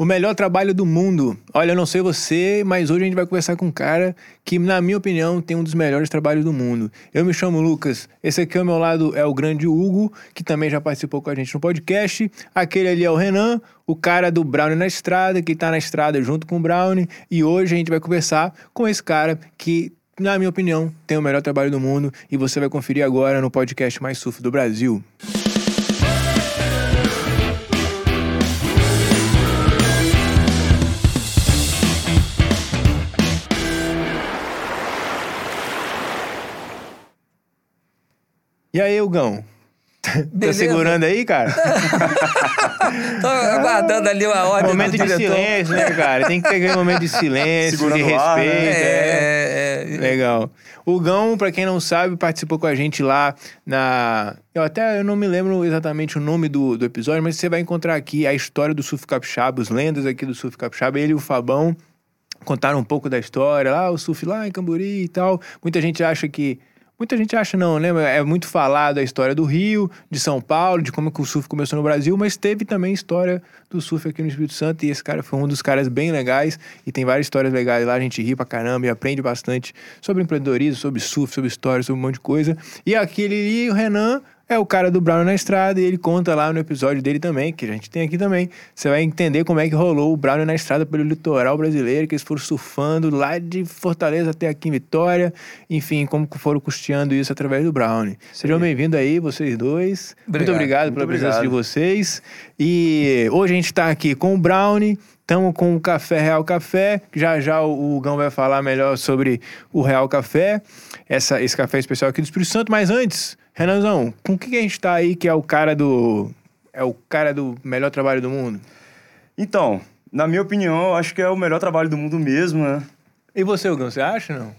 O melhor trabalho do mundo. Olha, eu não sei você, mas hoje a gente vai conversar com um cara que, na minha opinião, tem um dos melhores trabalhos do mundo. Eu me chamo Lucas. Esse aqui ao meu lado é o grande Hugo, que também já participou com a gente no podcast. Aquele ali é o Renan, o cara do Brownie na estrada, que tá na estrada junto com o Brownie. E hoje a gente vai conversar com esse cara que na minha opinião, tem o melhor trabalho do mundo e você vai conferir agora no podcast mais surf do Brasil. E aí, Hugão? Tá segurando aí, cara? Tô aguardando ali uma ordem Momento do de silêncio, né, cara? Tem que ter aquele momento de silêncio, Segurando de o ar, né? respeito. é. É, é, é. Legal. O Gão, pra quem não sabe, participou com a gente lá na. Eu até eu não me lembro exatamente o nome do, do episódio, mas você vai encontrar aqui a história do surf capixaba, os lendas aqui do surf capixaba. Ele e o Fabão contaram um pouco da história, lá o surf lá em Cambori e tal. Muita gente acha que Muita gente acha não, né? É muito falado a história do Rio, de São Paulo, de como que o surf começou no Brasil, mas teve também história do surf aqui no Espírito Santo e esse cara foi um dos caras bem legais e tem várias histórias legais lá, a gente ri pra caramba e aprende bastante sobre empreendedorismo, sobre surf, sobre história, sobre um monte de coisa. E aquele ali, o Renan, é o cara do Brown na estrada e ele conta lá no episódio dele também, que a gente tem aqui também. Você vai entender como é que rolou o Brown na estrada pelo litoral brasileiro, que eles foram surfando lá de Fortaleza até aqui em Vitória. Enfim, como foram custeando isso através do Brown. Sejam bem-vindos aí, vocês dois. Muito Obrigado. obrigado pela Muito presença de obrigado. vocês. E hoje a gente tá aqui com o Brown. Estamos com o Café Real Café. Já já o o Gão vai falar melhor sobre o Real Café, essa, esse café especial aqui do Espírito Santo. Mas antes, Renanzão, com o que que a gente tá aí que é o cara do. É o cara do melhor trabalho do mundo? Então, na minha opinião, eu acho que é o melhor trabalho do mundo mesmo, né? E você, Gão, você acha não?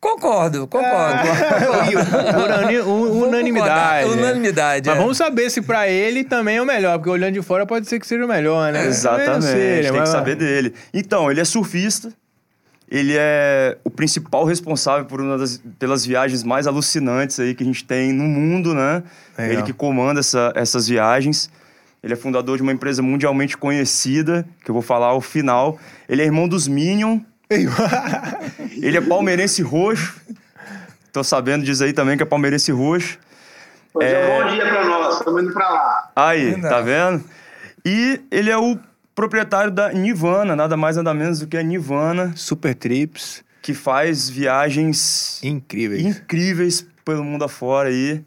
Concordo, concordo. Unani- un- Vou unanimidade. concordar? Unanimidade. Mas é. vamos saber se pra ele também é o melhor, porque olhando de fora pode ser que seja o melhor, né? Exatamente, tem mas- que saber dele. Então, ele é surfista, ele é o principal responsável por uma das, pelas viagens mais alucinantes aí que a gente tem no mundo, né? Legal. Ele que comanda essa- essas viagens. Ele é fundador de uma empresa mundialmente conhecida, que eu vou falar ao final. Ele é irmão dos Minion. Ele é palmeirense roxo. Tô sabendo disso aí também que é palmeirense roxo. Hoje é um bom dia pra nós, estamos indo pra lá. Aí, Verdade. tá vendo? E ele é o proprietário da Nirvana, nada mais nada menos do que a Nirvana, Super trips. que faz viagens Incríveis. incríveis pelo mundo afora aí.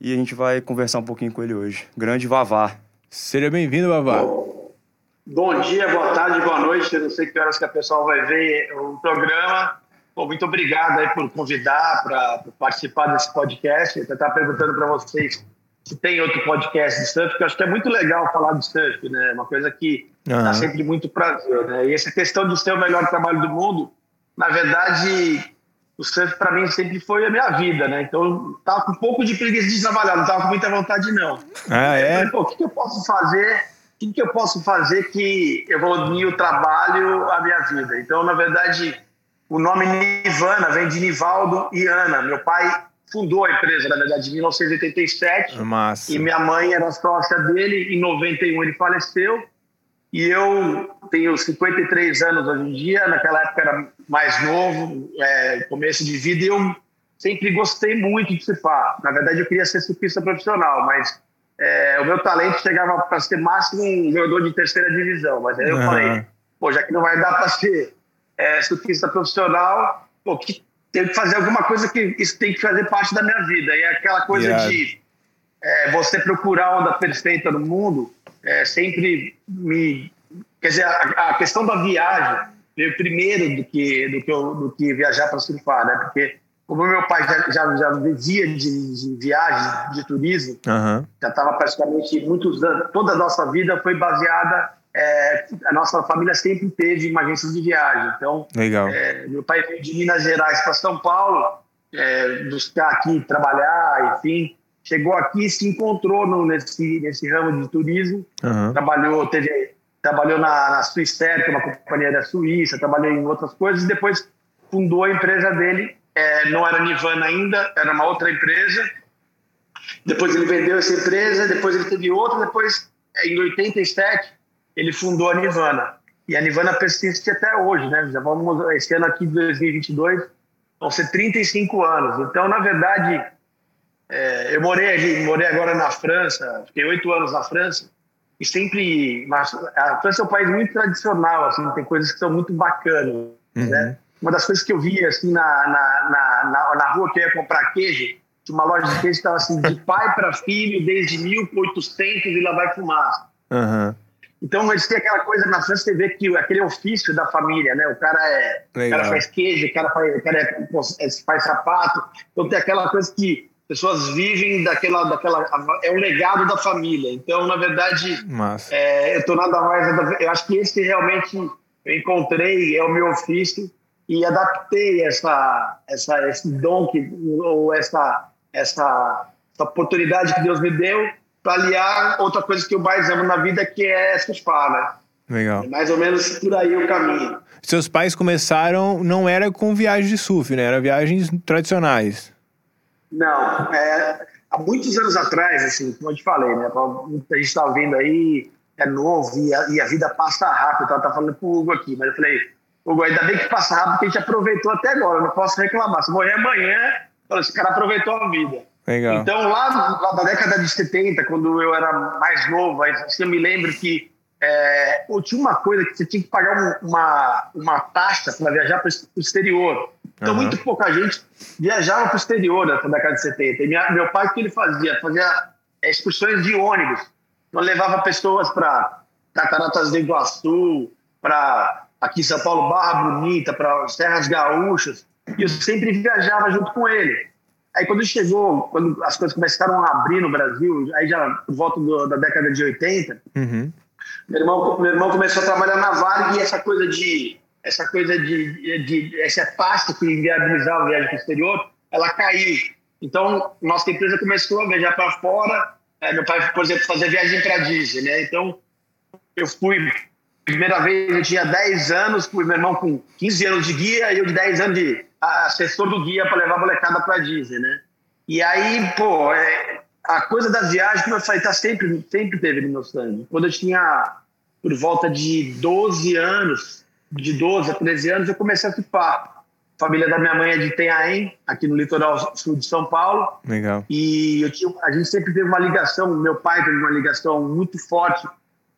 E a gente vai conversar um pouquinho com ele hoje. Grande Vavá. Seja bem-vindo, Babá. Bom dia, boa tarde, boa noite. Eu não sei que horas que a pessoa vai ver o programa. Pô, muito obrigado aí por convidar para participar desse podcast. Eu estava perguntando para vocês se tem outro podcast de surf, porque eu acho que é muito legal falar de surf, né? Uma coisa que dá Aham. sempre muito prazer, né? E essa questão de ser o melhor trabalho do mundo, na verdade, o surf para mim sempre foi a minha vida, né? Então, eu tava com um pouco de preguiça de trabalhar, não tava com muita vontade, não. Ah, é? falei, pô, o que, que eu posso fazer? O que, que eu posso fazer que unir o trabalho à minha vida? Então, na verdade, o nome Nivana vem de Nivaldo e Ana. Meu pai fundou a empresa, na verdade, em 1987. Massa. E minha mãe era sócia dele. Em 91 ele faleceu. E eu tenho 53 anos hoje em dia. Naquela época era mais novo, é, começo de vida. E eu sempre gostei muito de surfar. Na verdade, eu queria ser surfista profissional, mas é, o meu talento chegava para ser máximo um jogador de terceira divisão. Mas aí eu Aham. falei, pô, já que não vai dar para ser é, surfista profissional, pô, que, tenho que fazer alguma coisa que isso tem que fazer parte da minha vida. E é aquela coisa Irado. de é, você procurar a onda perfeita no mundo é, sempre me. Quer dizer, a, a questão da viagem veio primeiro do que, do que, eu- do que viajar para surfar, né? Porque, como meu pai já, já, já vivia de, de viagem, de turismo, Aham. já estava praticamente muitos anos, toda a nossa vida foi baseada. é, a nossa família sempre teve uma agência de viagem. Então, Legal. é, meu pai veio de Minas Gerais para São Paulo, é, buscar aqui, trabalhar, enfim. Chegou aqui e se encontrou no, nesse, nesse ramo de turismo. Aham. Trabalhou, teve, trabalhou na, na Swissair, que é uma companhia da Suíça, trabalhou em outras coisas e depois fundou a empresa dele. É, não era Nivana ainda, era uma outra empresa. Depois ele vendeu essa empresa, depois ele teve outra, depois, é, em 87, ele fundou a Nirvana. E a Nirvana persiste até hoje, né? Já vamos, esse ano aqui de 2022, vão ser 35 anos. Então, na verdade, é, eu morei ali, morei agora na França, fiquei oito anos na França, e sempre. Mas a França é um país muito tradicional, assim, tem coisas que são muito bacanas, uhum. né? Uma das coisas que eu via, assim, na, na, na, na, na rua que eu ia comprar queijo, tinha uma loja de queijo que estava assim, de pai para filho desde 1800 e lá vai fumaça. Uhum. Então, eles têm aquela coisa na França, você vê que aquele ofício da família, né? O cara, é, o cara faz queijo, o cara faz, o cara é, faz sapato. Então, tem aquela coisa que pessoas vivem daquela, daquela. É o legado da família. Então, na verdade, é, eu estou nada mais. Eu acho que esse realmente eu encontrei, é o meu ofício, e adaptei essa, essa, esse dom, que, ou essa, essa, essa oportunidade que Deus me deu para aliar outra coisa que eu mais amo na vida, que é surfar, né? Legal. É mais ou menos por aí o caminho. Seus pais começaram, não era com viagens de surf, né? Era viagens tradicionais. Não, é, há muitos anos atrás, assim, como eu te falei, né? A gente está vendo aí, é novo e a, e a vida passa rápido. Eu tava falando com o Hugo aqui, mas eu falei, Hugo, ainda bem que passa rápido, porque a gente aproveitou até agora, eu não posso reclamar. Se morrer amanhã, esse cara aproveitou a vida. Legal. Então, lá, lá da década de 70, quando eu era mais novo, assim, eu me lembro que é, tinha uma coisa que você tinha que pagar uma, uma taxa para viajar para o exterior. Então, uhum. muito pouca gente viajava para o exterior na década de 70. E minha, meu pai, o que ele fazia? Fazia excursões de ônibus. Então, levava pessoas para Cataratas do Iguaçu, para aqui em São Paulo, Barra Bonita, para Serras Gaúchas. E eu sempre viajava junto com ele. Aí quando chegou, quando as coisas começaram a abrir no Brasil, aí já volta do, da década de 80, uhum. meu, irmão, meu irmão começou a trabalhar na Vale e essa coisa de essa coisa de, de, essa pasta que viabilizava a viagem para o exterior, ela caiu. Então, nossa empresa começou a viajar para fora. É, meu pai, por exemplo, fazia viagem para Disney, né? Então, eu fui, primeira vez eu tinha 10 anos, fui meu irmão com 15 anos de guia e eu de 10 anos de assessor do guia para levar a molecada para Disney, né? E aí, pô, é, a coisa das viagens, como eu falei, tá sempre, sempre teve no meu sangue. Quando eu tinha por volta de 12 anos, de 12 a 13 anos, eu comecei a surfar. A família da minha mãe é de Tenhaém, aqui no litoral sul de São Paulo. Legal. E eu tinha, a gente sempre teve uma ligação, meu pai teve uma ligação muito forte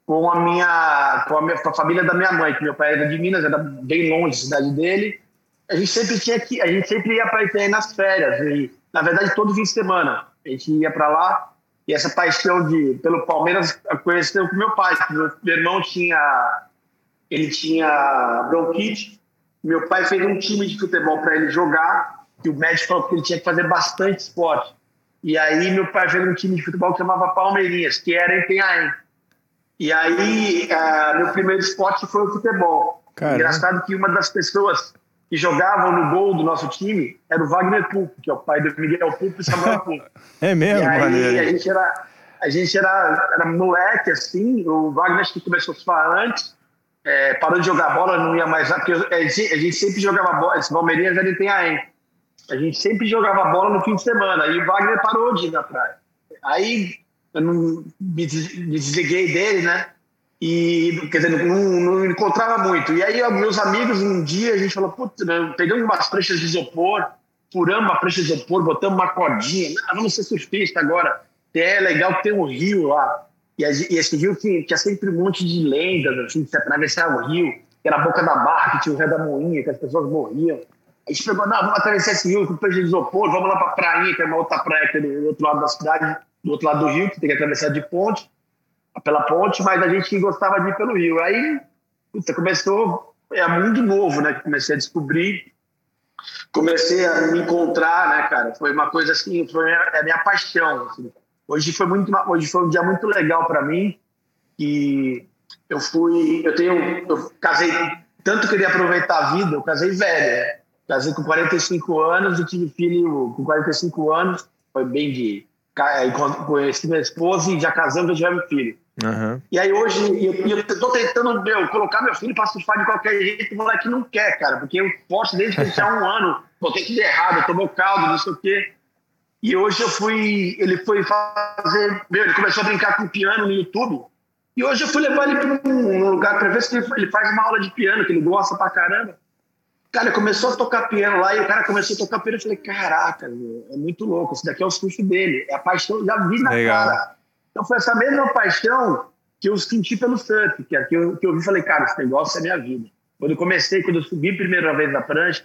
com a minha, com a, minha, com a família da minha mãe, que meu pai era de Minas, era bem longe da cidade dele. A gente sempre tinha que, a gente sempre ia para Itenhaém nas férias e na verdade todo fim de semana a gente ia para lá e essa paixão de pelo Palmeiras conheceu com meu pai, meu irmão tinha ele tinha bronquite. Meu pai fez um time de futebol para ele jogar, e o médico falou que ele tinha que fazer bastante esporte. E aí meu pai fez um time de futebol que chamava Palmeirinhas, que era em Penhaém. E aí uh, meu primeiro esporte foi o futebol. Caramba. Engraçado que uma das pessoas que jogavam no gol do nosso time era o Wagner Pulpo, que é o pai do Miguel Pulpo e Samuel Pulpo. é mesmo, e aí maneiro. a gente era a gente era, era moleque assim, o Wagner acho que começou a falar antes, é, parou de jogar bola, não ia mais lá, porque a gente, a gente sempre jogava bola, esse Palmeiras ele tem a A gente sempre jogava bola no fim de semana, e o Wagner parou de ir na praia. Aí eu não me desliguei dele, né? E, quer dizer, não, não encontrava muito. E aí, meus amigos, um dia a gente falou: putz, né, pegamos umas pranchas de isopor, furamos uma prancha de isopor, botamos uma cordinha, ah, vamos ser surfista agora. É legal que tem um rio lá. E, e esse rio tinha, tinha sempre um monte de lendas, assim, de se atravessar o rio, que era a boca da barra, que tinha o Rio da Moinha, que as pessoas morriam. A gente pegou, não, vamos atravessar esse rio com peixe de isopor, vamos lá pra prainha, que é uma outra praia que é do outro lado da cidade, do outro lado do rio, que tem que atravessar de ponte, pela ponte, mas a gente gostava de ir pelo rio. Aí, puta, começou, é mundo novo, né, que comecei a descobrir, comecei a me encontrar, né, cara, foi uma coisa assim, foi a minha, a minha paixão, assim. Hoje foi muito, hoje foi um dia muito legal para mim e eu fui, eu tenho, eu casei, tanto queria aproveitar a vida, eu casei velho, né? casei com 45 anos e tive filho com 45 anos, foi bem de conheci minha esposa e já casamos, já tivemos filho. Uhum. E aí hoje eu, eu tô tentando meu, colocar meu filho para surfar de qualquer jeito, o moleque não quer, cara, porque eu posso desde que ele tinha um ano, botei tudo errado, tomou caldo, não sei o quê. E hoje eu fui, ele foi fazer, meu, ele começou a brincar com piano no YouTube. E hoje eu fui levar ele para um lugar para ver se ele faz uma aula de piano, que ele gosta pra caramba. Cara, começou a tocar piano lá e o cara começou a tocar piano. Eu falei, caraca, meu, é muito louco. Isso daqui é o surf dele. É a paixão, já vi na Legal. cara. Então foi essa mesma paixão que eu senti pelo surf, que, é que, eu, que eu vi falei, cara, esse negócio é minha vida. Quando eu comecei, quando eu subi a primeira vez na prancha,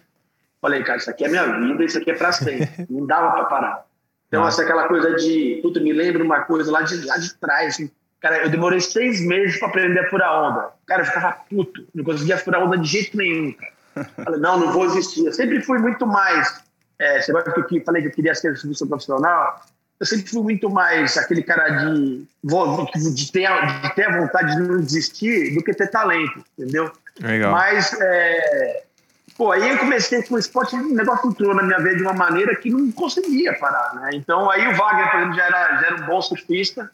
falei, cara, isso aqui é minha vida, isso aqui é pra sempre. Não dava pra parar. Então, é aquela coisa de, puta, me lembra uma coisa lá de, lá de trás, assim. Cara, eu demorei seis meses para aprender a furar onda. Cara, eu ficava puto, não conseguia furar onda de jeito nenhum. Falei, não, não vou existir. Eu sempre fui muito mais. É, você vai que eu falei que eu queria ser serviço profissional. Eu sempre fui muito mais aquele cara de, de, ter, de ter a vontade de não desistir do que ter talento, entendeu? Legal. Mas, é, pô, aí eu comecei com o esporte, o negócio entrou na minha vida de uma maneira que não conseguia parar, né? Então, aí o Wagner, por exemplo, já era, já era um bom surfista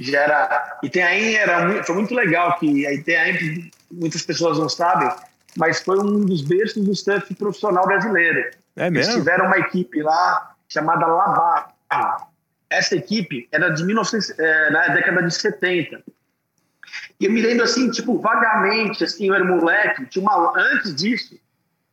já era. Itenhaém era foi muito legal que a Itenhaém, muitas pessoas não sabem, mas foi um dos berços do surf profissional brasileiro. É mesmo? Eles tiveram uma equipe lá chamada Labar. Essa equipe era de 1900, é, na década de 70. E eu me lembro assim, tipo, vagamente, assim, eu era moleque, tinha uma, antes disso,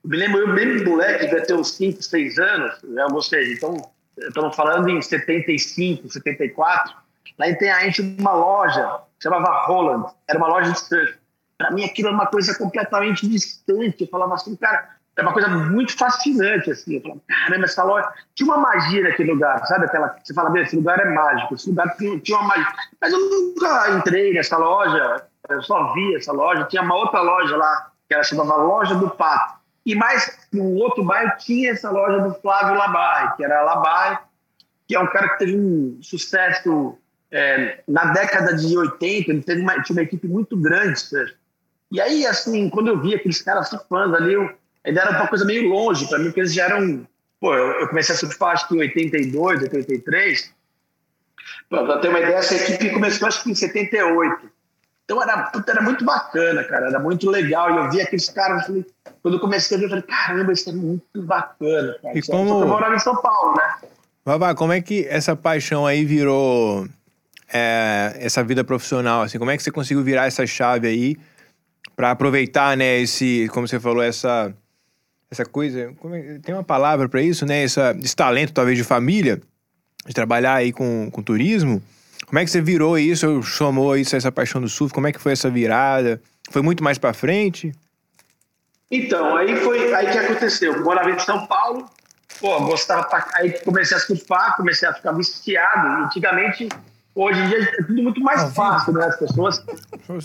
me lembro, eu mesmo moleque, devia ter uns 5, 6 anos, né, ou seja, então, estamos falando em 75, 74, Lá em Tenhaém tinha uma loja, chamava Roland, era uma loja de surf. Para mim aquilo era uma coisa completamente distante. Eu falava assim, cara, é uma coisa muito fascinante, assim. Eu falava, caramba, essa loja... Tinha uma magia naquele lugar, sabe? Aquela... Você fala, esse lugar é mágico, esse lugar tinha uma magia. Mas eu nunca entrei nessa loja, eu só vi essa loja. Tinha uma outra loja lá, que era chamava Loja do Pato. E mais, no outro bairro, tinha essa loja do Flávio Labai, que era Labai, que é um cara que teve um sucesso é, na década de 80, ele teve uma, tinha uma equipe muito grande. E aí, assim, quando eu vi aqueles caras surfando ali, eu, ainda era uma coisa meio longe para mim, porque eles já eram. Pô, eu, comecei a surfar acho que em 82, 83. Para ter uma ideia, essa equipe começou acho que em 78. Então era, era muito bacana, cara, era muito legal. E eu vi aqueles caras, falei, quando eu comecei a ver, eu falei, caramba, isso é muito bacana. Cara. E como... eu morava em São Paulo, né? Babá, como é que essa paixão aí virou é, essa vida profissional? Assim, como é que você conseguiu virar essa chave aí para aproveitar, né, esse, como você falou, essa essa coisa, é, tem uma palavra para isso, né, essa, esse talento talvez de família, de trabalhar aí com, com turismo. Como é que você virou isso, chamou isso, essa paixão do surf? Como é que foi essa virada? Foi muito mais para frente? Então, aí foi aí que aconteceu. Eu morava em São Paulo, pô, gostava pra... aí comecei a surfar, comecei a ficar viciado. Antigamente Hoje em dia é tudo muito mais ah, fácil, né? As pessoas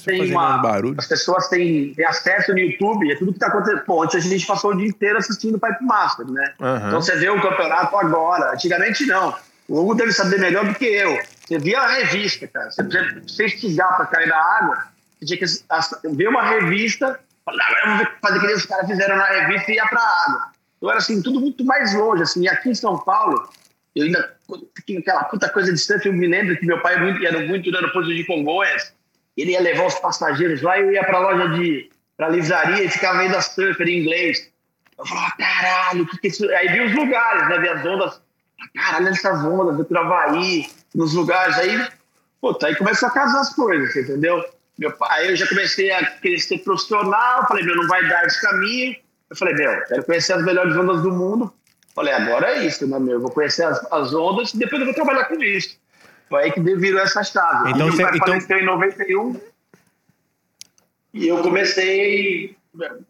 têm uma, as pessoas têm, têm, acesso no YouTube, é tudo que está acontecendo. Pô, antes a gente passou o dia inteiro assistindo Pipe Master, né? Uhum. Então você vê o campeonato agora. Antigamente não. O Hugo deve saber melhor do que eu. Você via a revista, cara. Você precisa estigar para cair na água, você tinha que ver uma revista, ah, fazer que os caras fizeram na revista e ia para a água. Então era assim, tudo muito mais longe. Assim. E aqui em São Paulo, eu ainda fiquei aquela puta coisa distante. Eu me lembro que meu pai muito, era muito no aeroporto de Congonhas. Ele ia levar os passageiros lá e eu ia pra loja de. pra livraria e ficava vendo as surfer em inglês. Eu falava, caralho, que que é isso? Aí vi os lugares, né? Vi as ondas. Caralho, essas ondas, do Travaí, nos lugares. Aí, puta, aí começou a casar as coisas, entendeu? Meu aí eu já comecei a querer ser profissional. Falei, meu, não vai dar esse caminho. Eu falei, meu, quero conhecer as melhores ondas do mundo Falei, agora é isso, né, meu? Eu vou conhecer as, as ondas e depois eu vou trabalhar com isso. Foi aí que virou essa chave. Então, você, então... faleceu em 91 e eu comecei...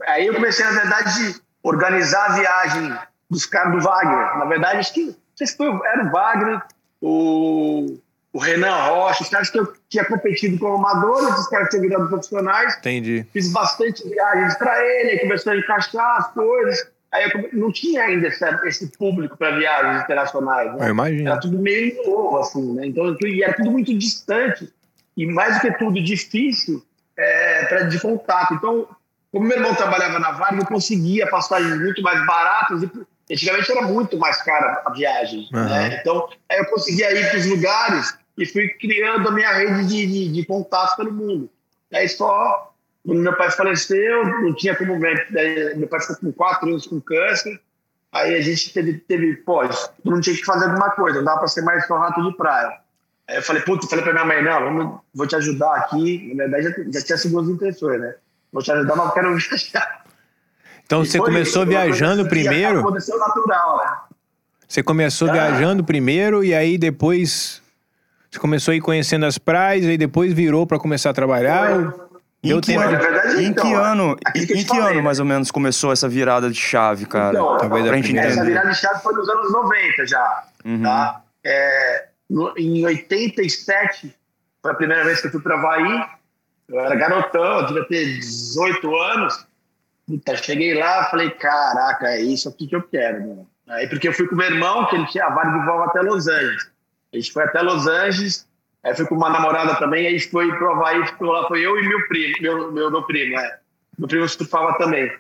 Aí eu comecei, na verdade, organizar a viagem dos caras do Wagner. Na verdade, acho que, não sei se foi, era o Wagner, o, o Renan Rocha, os caras que eu tinha competido como amador, os caras tinham virado profissionais. Entendi. Fiz bastante viagens para ele, aí começou a encaixar as coisas. Aí eu, não tinha ainda essa, esse público para viagens internacionais. Né? Eu imagino. Era tudo meio novo, assim, né? Então, e era tudo muito distante e, mais do que tudo, difícil é, pra, de contato. Então, como meu irmão trabalhava na Vale, eu conseguia passagens muito mais baratas e antigamente era muito mais cara a viagem. Uhum. Né? Então, eu conseguia ir para os lugares e fui criando a minha rede de, de, de contatos pelo mundo. Aí só quando meu pai faleceu, não tinha como ver. Meu pai ficou com quatro anos com câncer. Aí a gente teve, teve pô, não tinha que fazer alguma coisa, não dava para ser mais só rato de praia. Aí eu falei, puta, falei pra minha mãe, não, vamos, vou te ajudar aqui. Na verdade, já, já tinha segundas intenções, né? Vou te ajudar, mas eu quero viajar. Então você começou viajando primeiro? Aconteceu natural, né? Você começou Ah. viajando primeiro e aí depois você começou a ir conhecendo as praias e depois virou pra começar a trabalhar? Foi. Em que, tempo. ano, verdade, em então, que ano, aquilo que eu em que falei, ano né? mais ou menos começou essa virada de chave, cara? Então, Talvez pra gente. Essa virada de chave foi nos anos 90 já, Uhum. tá? É, no- em 87, foi a primeira vez que eu fui para Havaí. Eu era garotão, eu devia ter 18 anos. Puta, cheguei lá, falei, caraca, é isso aqui que eu quero, mano. Aí, porque eu fui com meu irmão, que ele tinha vaga de voo até Los Angeles. A gente foi até Los Angeles, aí fui com uma namorada também, aí a gente foi pro Havaí, ficou lá, foi eu e meu primo, meu, meu, meu primo, né? Meu primo surfava também.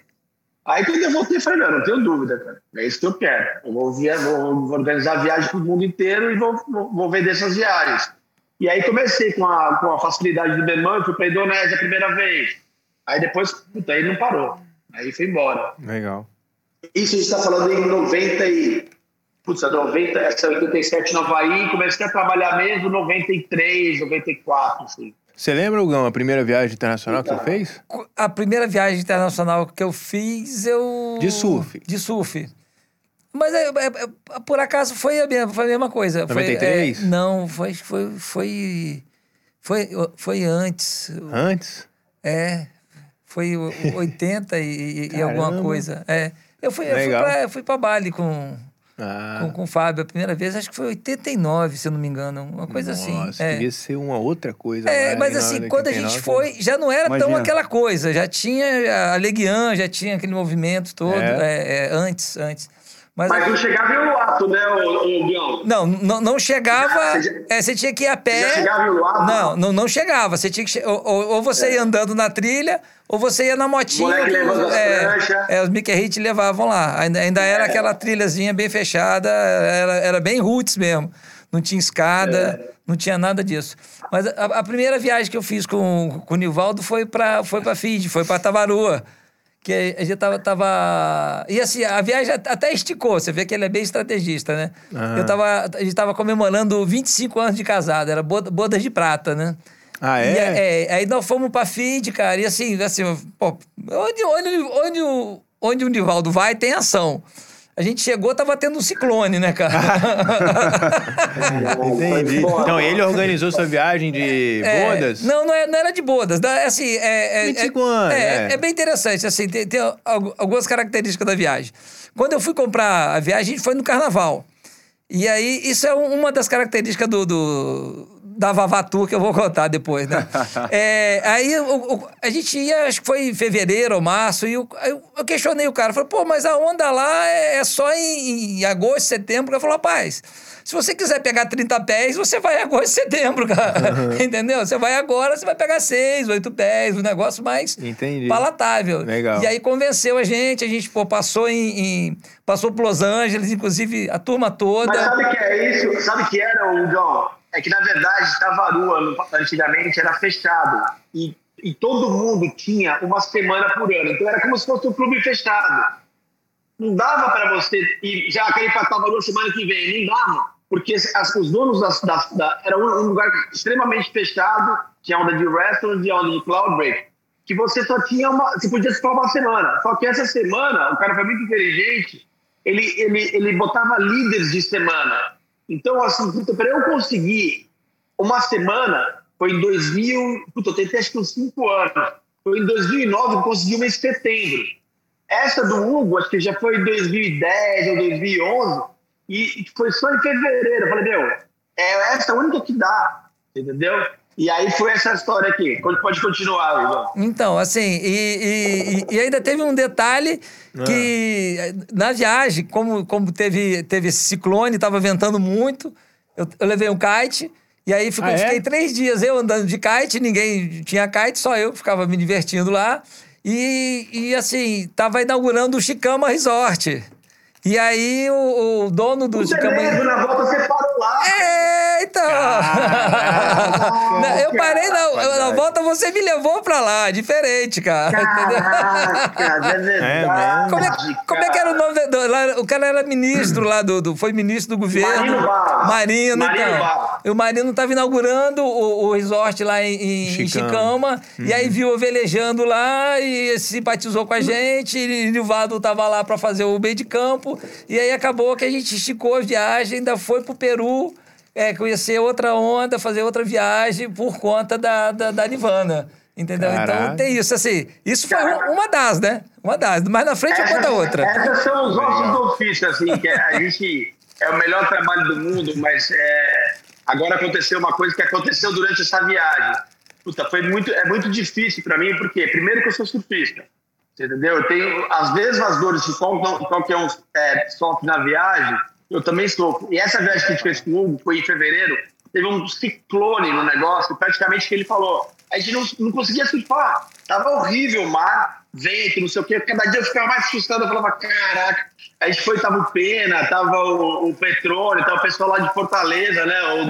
Aí quando eu voltei, falei, não, não tenho dúvida, cara. É isso que eu quero. Eu vou, via, vou, vou organizar viagem para o mundo inteiro e vou, vou, vou vender essas viagens. E aí comecei com a, com a facilidade do meu irmão, eu fui para a Indonésia a primeira vez. Aí depois, puta, aí não parou. Aí foi embora. Legal. Isso a gente está falando em 90 e... Putz, 90, essa 87 no Havaí, comecei a trabalhar mesmo 93, 94, assim. Você lembra, Hugão, a primeira viagem internacional que você fez? A primeira viagem internacional que eu fiz, eu. De surf. De surf. Mas é, é- é- por acaso foi a mesma, foi a mesma coisa. Foi, 93? é, não, foi, foi, foi, foi, foi antes. Antes? É. Foi o- o 80 e, e alguma coisa. É. Eu fui, eu fui, Legal. pra, eu fui pra Bali com, Ah, com, com o Fábio a primeira vez, acho que foi 89, se eu não me engano. Uma coisa nossa, assim. É. devia ser uma outra coisa. É, lá, mas assim, 89, quando a gente foi, já não era tão Imagina. aquela coisa. Já tinha a Leguian, já tinha aquele movimento todo, É. é, é, antes, antes. Mas, Mas não chegava em Uluato, né, ô, Bião? não, não, não chegava. Você já- é, você tinha que ir a pé. Já chegava em Uluato? Não, não, não chegava. Você tinha que ou, ou- você ia andando na trilha, ou você ia na motinha. Que é, é, os Mickey Hit levavam lá. Ainda, ainda era aquela trilhazinha bem fechada, era, era bem roots mesmo. Não tinha escada, não tinha nada disso. Mas a, a primeira viagem que eu fiz com, com o Nivaldo foi para foi pra Fiji, foi para Tavarua. Que a gente tava, tava. E assim, a viagem até esticou. Você vê que ele é bem estrategista, né? Aham. Eu tava, a gente tava comemorando 25 anos de casado, era boda, bodas de prata, né? Ah, E, é? é, aí nós fomos pra Fiji, cara, e assim, assim, pô, onde, onde, onde, onde o Nivaldo vai, tem ação. A gente chegou, tava tendo um ciclone, né, cara? Entendi. Então, ele organizou sua viagem de É, bodas? Não, não, é- não era de bodas. da- Assim, é, é, 25 é, anos, é, é. é bem interessante. Assim, tem, tem algu- algumas características da viagem. Quando eu fui comprar a viagem, a gente foi no carnaval. E aí, isso é um- uma das características do, do- da Vavatu que eu vou contar depois, né? É, aí o- o- a gente ia, acho que foi em fevereiro ou março, e o- eu, eu questionei o cara. Falei, pô, mas a onda lá é, é só em, em agosto, setembro. Ele falou, rapaz, se você quiser pegar 30 pés, você vai em agosto, setembro, cara. Entendeu? Você vai agora, você vai pegar 6, 8 pés, um negócio mais Entendi. palatável. Legal. E aí convenceu a gente, a gente pô, passou em, em- passou por Los Angeles, inclusive a turma toda. Mas sabe o que é isso? Sabe o que era, Hugão? É que, na verdade, Tavarua, antigamente, era fechado. E, e todo mundo tinha uma semana por ano. Então, era como se fosse um clube fechado. Não dava para você ir, já querer para Tavarua semana que vem. Não dava. Porque as- os donos das, das, da, era um, lugar extremamente fechado, tinha onda de restaurant e onda de cloud break, que você só tinha uma. Você podia só uma semana. Só que essa semana, o cara foi muito inteligente, ele, ele, ele botava líderes de semana. Então, assim, para eu conseguir uma semana, foi em 2000, puta, eu tentei acho que uns 5 anos. Foi em 2009 que eu consegui uma em setembro. Essa do Hugo, acho que já foi em 2010 ou 2011, e foi só em fevereiro. Eu falei, meu, é essa única que dá, entendeu? E aí foi essa história aqui. Pode continuar, Igor. Então, assim, e, e- e ainda teve um detalhe que eh, na viagem, como, como teve, teve esse ciclone, estava ventando muito, eu, eu levei um kite, e aí ficou- Ah, é? fiquei três dias eu andando de kite, ninguém tinha kite, só eu ficava me divertindo lá. E, e assim, tava inaugurando o Chicama Resort. E aí o, o dono do mesmo, na volta você parou lá. é, então. Não, eu parei na, na volta, você me levou pra lá. Diferente, cara. entendeu? Caraca, é verdade. Como é, como é que era o nome do, do- lá, O cara era ministro lá do, do- Foi ministro do governo. Marino Barros. Marino, Marino então. Barros. E o Marino estava inaugurando o, o resort lá em, em- em Chicama. Chicama. E aí viu eu velejando lá e simpatizou com a gente. E Nilvado tava lá para fazer o meio de campo. E aí acabou que a gente esticou a viagem, ainda foi pro Peru. É, conhecer outra onda, fazer outra viagem por conta da, da, da Nirvana. Entendeu? Então Caraca. tem isso, assim. Isso foi um- uma das, né? Uma das. Mas na frente eu conto a outra. Essas são os ossos do ofício, assim, que a gente é o melhor trabalho do mundo, mas é, agora aconteceu uma coisa que aconteceu durante essa viagem. Puta, foi muito, é muito difícil para mim, porque primeiro que eu sou surfista, entendeu? Eu tenho as mesmas dores que qual- qualquer um é, sofre na viagem, eu também sofro. E essa viagem que a gente fez com o Hugo foi em fevereiro, teve um ciclone no negócio, praticamente que ele falou, a gente não, não conseguia surfar, tava horrível o mar, vento, não sei o quê, cada dia eu ficava mais assustado, eu falava, caraca, a gente foi, tava o Pena, tava o, o Petrone, tava o pessoal lá de Fortaleza, né, o,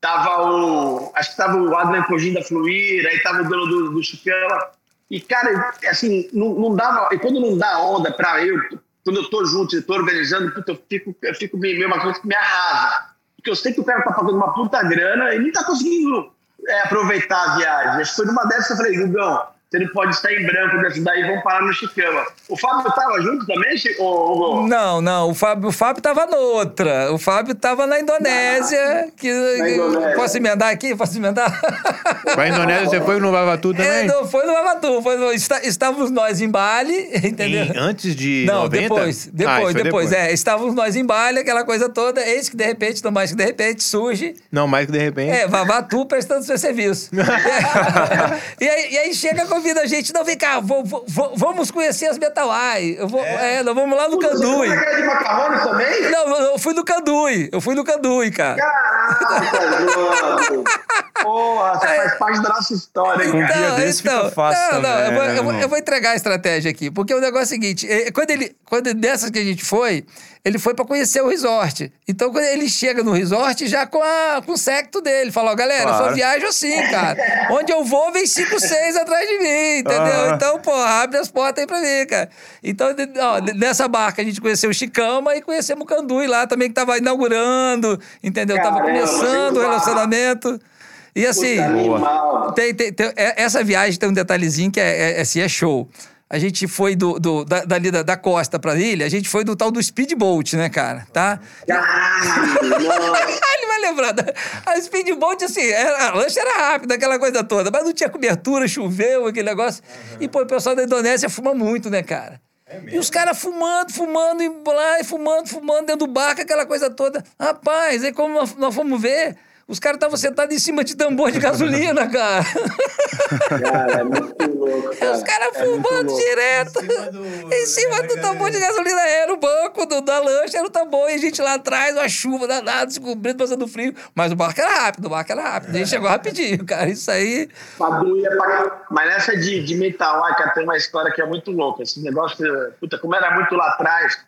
tava o, acho que tava o Adrian Cogin da Fluir, aí tava o dono do, do Chicama, e cara, assim, não, não dava, e quando não dá onda pra eu, quando eu tô junto, eu tô organizando, puta, eu fico, eu fico meio uma coisa que me arrasa, porque eu sei que o cara tá pagando uma puta grana e nem tá conseguindo é, aproveitar a viagem. Acho que foi numa dessas que eu falei, Gugão, você não pode estar em branco dessa daí, vamos parar no Chicama. O Fábio tava junto também, Chi- ô, Hugo? Não, não, o Fábio, o Fábio tava noutra. O Fábio tava na Indonésia. Que, Na Indonésia. Posso emendar aqui? Posso emendar? Pra Indonésia, você foi no Vavatu É, também? não, foi no Avatu. Foi no, está- estávamos nós em Bali, entendeu? Em- antes de Não, 90? depois, Ah, depois, isso foi depois, É, estávamos nós em Bali, aquela coisa toda. Eis que de repente, não mais que de repente, surge Não, mais que de repente. É, Vavatu prestando seu serviço. e, aí, e aí chega, convida a gente, não, vem cá, vo- vo- vo- vamos conhecer as Metawai. Eu vou, é. nós vamos lá no Você Candui. foi naquela de macarrone também? Não, eu fui no Candui. Eu fui no Candui, cara. Caraca, João! Porra, você faz parte da nossa história, hein, Um cara? dia desse fica fácil Não, não, eu vou, né, eu, vou, eu vou entregar a estratégia aqui, porque o negócio é o seguinte: eh, quando ele, quando dessas que a gente foi, ele foi pra conhecer o resort. Então, quando ele chega no resort, já com, a, com o secto dele, fala: ó, galera, eu só Claro. viajo assim, cara. Onde eu vou, vem cinco, seis atrás de mim, entendeu? Aham. Então, pô, abre as portas aí pra mim, cara. Então, ó, nessa barca a gente conheceu o Chicama e conhecemos o Candui lá também, que tava inaugurando, entendeu? tava Caramba, começando o relacionamento. E assim. Tem, tem- tem- é- essa viagem tem um detalhezinho que é, é, assim, é show. A gente foi do, do, da, dali da, da costa pra ilha, a gente foi do tal do speedboat, né, cara? Tá? Nossa. Ele vai lembrar. da- A speedboat, assim, era, a lancha era rápida, aquela coisa toda, mas não tinha cobertura, choveu, aquele negócio. E, pô, o pessoal da Indonésia fuma muito, né, cara? E os caras fumando, fumando, e lá, e fumando, fumando dentro do barco, aquela coisa toda. Rapaz, aí como nós, nós fomos ver, os caras estavam sentados em cima de tambor de gasolina, cara. Cara, é muito louco, cara. Os caras É fumando direto. Em cima do tambor de gasolina. Era o banco do, da lancha, era o tambor. E a gente lá atrás, uma chuva danada, se cobrindo, passando frio. Mas o barco era rápido, o barco era rápido. A gente chegou rapidinho, cara. Isso aí. Pra... Mas nessa de, de tem uma história que é muito louca. Esse negócio, puta, como era muito lá atrás,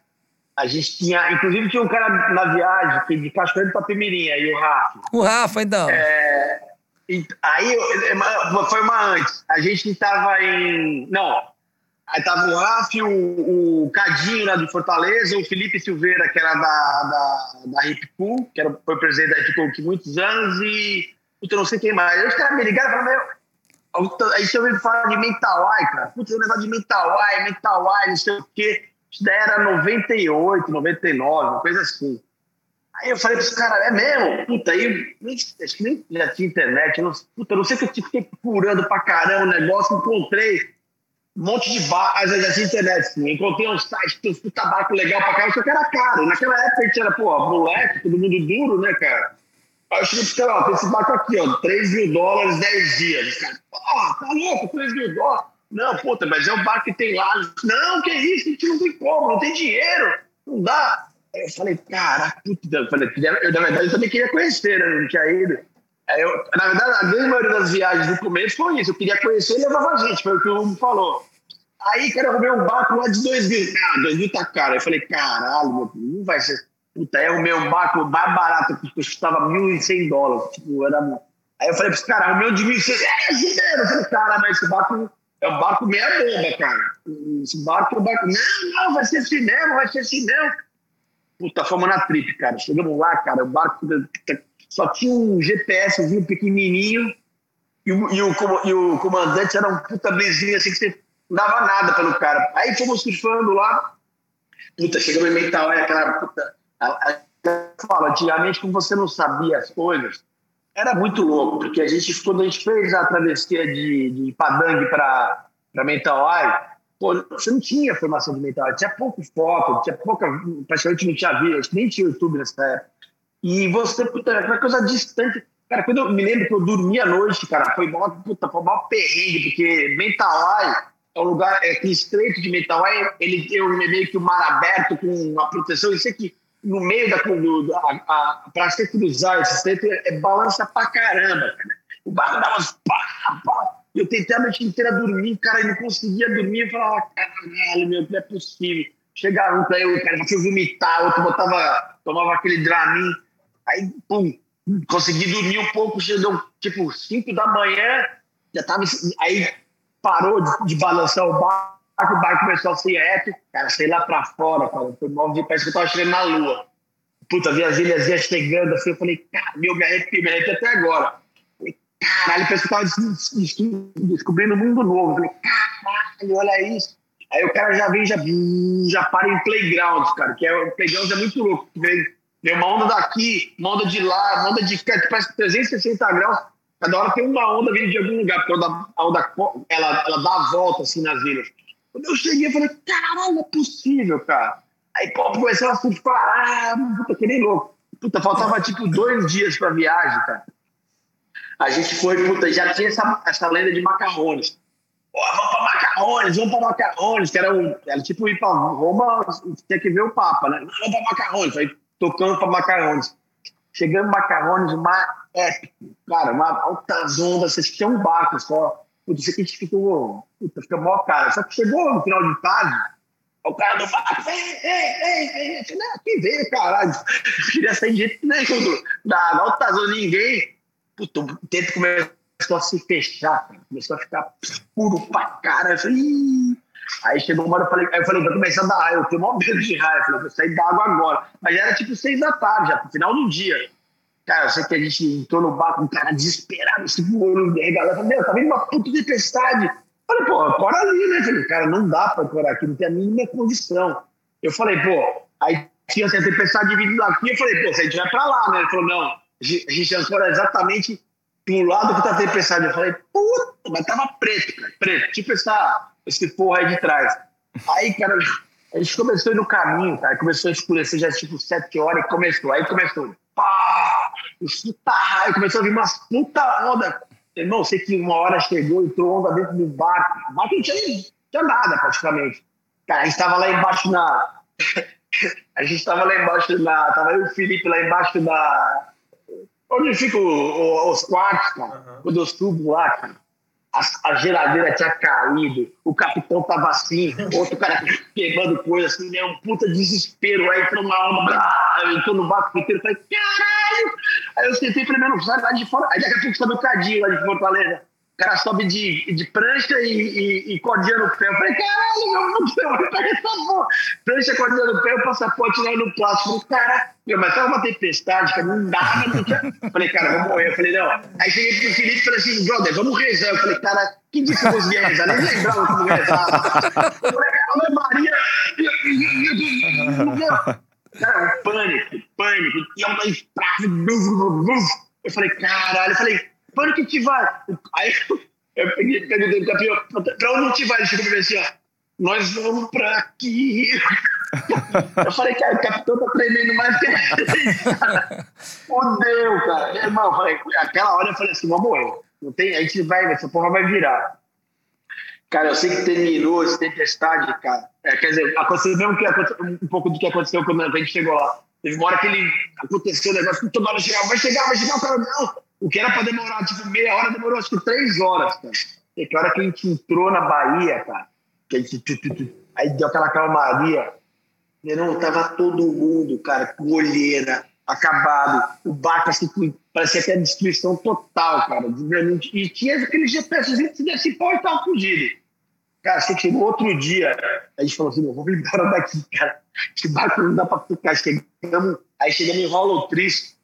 a gente tinha. Inclusive, tinha um cara na viagem que de Cachoeiro de Papimirim, aí o Rafa. O Rafa, então. É, e aí é foi uma antes. A gente tava em. Não. Aí tava o Rafa, o, o Cadinho lá de Fortaleza, o Felipe Silveira, que era da, da, da que era, foi presidente da Hip Cool aqui muitos anos, e puta, eu não sei quem mais. Aí os caras me ligaram e falaram, meu. Aí você ouviu falar de Mentawai, cara. Putz, o negócio de Mentawai, Mentawai, não sei o quê. Isso daí era 98, 99, uma coisa assim. Aí eu falei pra esse cara, é mesmo? Puta, aí nem, acho que nem já tinha internet. Não, puta, não sei que eu fiquei procurando pra caramba o negócio, encontrei um monte de bar, já tinha internet, assim, encontrei um site que tem barco legal pra caramba, só que era caro. Naquela época a gente era, pô, moleque, todo mundo duro, né, cara? Aí eu cheguei pros caras, ó, tem esse barco aqui, ó, 3 mil dólares, 10 dias. Os caras, pô, tá louco, 3 mil dólares? Não, puta, mas é o barco que tem lá. Não, que isso, a gente não tem como, não tem dinheiro, não dá. Aí eu falei, caraca, puta, eu, falei, eu, na verdade eu também queria conhecer, né, não tinha ido. Aí eu, na verdade, a grande maioria das viagens no começo foi isso, eu queria conhecer e levava a gente, foi o que o Hugo falou. Aí, cara, eu arrumei um barco lá de 2 mil. Ah, 2 mil tá caro. Aí eu falei, caralho, meu não vai ser. Puta, aí eu arrumei um barco mais barato, que custava 1.100 dólares. Tipo, era... Aí eu falei pros caras, arrumei um de 1.100. É, dinheiro! Eu falei, cara, mas esse barco é um barco meia bomba, cara. Esse barco é um barco. Não, não, vai ser cinema, vai ser cinema. Puta, fomos na trip, cara. Chegamos lá, cara, o barco só tinha um GPSzinho pequenininho e o, e o, e o comandante era um puta bezinho assim que você não dava nada pelo cara. Aí fomos surfando lá. Puta, chegamos em Mental, aquela puta. A, a, fala, antigamente, como você não sabia as coisas, era muito louco, porque a gente, quando a gente fez a travessia de, de Padang para Mental pô, você não tinha formação de Mental tinha pouco foto, tinha pouca, praticamente não tinha vídeo, nem tinha YouTube nessa época. E você, puta, uma coisa distante. Cara, quando eu me lembro que eu dormi à noite, cara, foi mó, puta, foi mó perrengue, porque Mentawai é um lugar, é aquele estreito de Mentawai, ele tem meio que o um mar aberto com uma proteção, isso aqui no meio da a, a, pra você cruzar esse estreito é, é balança pra caramba, cara. O barco dava umas pá, pá. Eu tentei a noite inteira dormir, cara, e não conseguia dormir. Eu falava, caralho, meu, não é possível. Chegava um pra eu, cara, eu vomitar, outro botava, tomava aquele Dramin. Aí, pum, consegui dormir um pouco, chegou tipo 5 da manhã, já tava. Aí parou de, de balançar o barco, o barco começou a ser reto, cara, sei lá pra fora, cara. Foi mal de parece que eu tava chegando na lua. Puta, vi as ilhas chegando assim, eu falei, cara, meu, me arrepio, me arrepio até agora. Caralho, parece que eu tava descobrindo um mundo novo. Eu falei, caralho, olha isso. Aí o cara já vem, já, já para em playground, cara, que é, o playground é muito louco. Vem, Vem uma onda daqui, uma onda de lá, uma onda de cá, que parece 360 graus. Cada hora tem uma onda vindo de algum lugar, porque a onda, ela, ela dá a volta assim nas ilhas. Quando eu cheguei, eu falei, caralho, é possível, cara. Aí, pô, comecei a ah, puta, que nem louco. Puta, faltava tipo dois dias pra viagem, cara. A gente foi, puta, já tinha essa, essa lenda de macarrones. Pô, vamos pra macarrones, vamos pra macarrones, que era, um, era tipo ir pra Roma, tinha que ver o Papa, né? Vamos pra macarrones. Aí tocando para Macarrones. Chegando Macarrones, uma épico, cara, uma alta onda, você tinha um barco só. Putz, isso aqui ficou, puta, fica mó cara. Só que chegou no final de tarde, o cara do barco, ei, ei, ei, ei, falei, aqui veio, caralho. Não queria sair de jeito nenhum da, alta zona, ninguém. Puta, o tempo começou a se fechar, cara. começou a ficar escuro pra cara. Eu falei! Aí chegou uma hora, eu falei, aí eu falei, vai começar a dar raio, eu tenho maior medo de raio, eu falei, vou sair da água agora. Mas já era tipo seis da tarde, já, no final do dia. Cara, eu sei que a gente entrou no barco, um cara desesperado, com o olho regalado. Falei, meu, tá vendo uma puta tempestade. Falei, pô, bora ali, né? Falei, cara, não dá pra corar aqui, não tem a mínima condição. Eu falei, pô, aí tinha essa tempestade vindo daqui, eu falei, pô, se a gente vai pra lá, né? Ele falou, não, a gente ancora exatamente pro lado que tá a tempestade. Eu falei, puta, mas tava preto, cara, preto, tipo essa esse porra aí de trás. Aí, cara, a gente começou no caminho, cara, começou a escurecer já tipo sete horas e começou. Aí começou, pá, puta raio, começou a vir umas puta onda. Irmão, sei que uma hora chegou, entrou onda dentro do barco. O barco não tinha, tinha nada praticamente. Cara, a gente tava lá embaixo na. a gente tava lá embaixo na. Tava eu e o Felipe lá embaixo da. Onde ficam os quartos, cara? Uhum. Quando eu subo lá, cara a, a, geladeira tinha caído, o capitão tava assim, outro cara queimando coisa assim, né? Um puta desespero. Aí entrou uma onda, ah, entrou no barco inteiro, falei, caralho! Aí eu sentei primeiro, sai lá de fora. Aí daqui a pouco sobe o cadinho lá de Fortaleza. O cara sobe de, de prancha e, e, e cordinha no pé. Eu falei, caralho, meu Deus, pega essa porra. Prancha, cordinha no pé, o passaporte lá no plástico. Cara, meu, mas tava uma tempestade, cara, não dava. Não tinha... Falei, cara, vou morrer. Eu falei, não. Aí cheguei pro Felipe e falei assim, brother, vamos rezar. Eu falei, cara, que dia que eu conseguia rezar? Nem lembrava como rezar. Eu falei, Ave Maria. Cara, um pânico, pânico. E uma estrada. Eu falei, caralho. Eu falei, para que te vai? Aí eu peguei, peguei o campeão, pra onde te vai? Ele chegou assim, ó, nós vamos pra aqui. Eu falei, cara, o capitão tá tremendo mais que Fudeu, cara. Irmão, eu falei, aquela hora eu falei assim, vamos morrer. Não tem, a gente vai, essa porra vai virar. Cara, eu sei que terminou essa tempestade, cara. É, quer dizer, aconteceu mesmo que um pouco do que aconteceu quando a gente chegou lá. Teve uma hora que ele aconteceu o negócio, toda hora chegava, vai chegar, vai chegar, o cara, não. O que era para demorar, tipo, meia hora, demorou acho que três horas, cara. E que hora que a gente entrou na Bahia, cara, que a gente, aí deu aquela calmaria. Não, tava todo mundo, cara, com olheira, acabado, o barco assim, parecia até destruição total, cara. E tinha aquele GPS que se desse pau e tava fugido. Cara, você chegou outro dia, a gente falou assim, vamos embora daqui, cara. Esse barco não dá pra ficar. Chegamos, aí chegamos em Rolo Triste,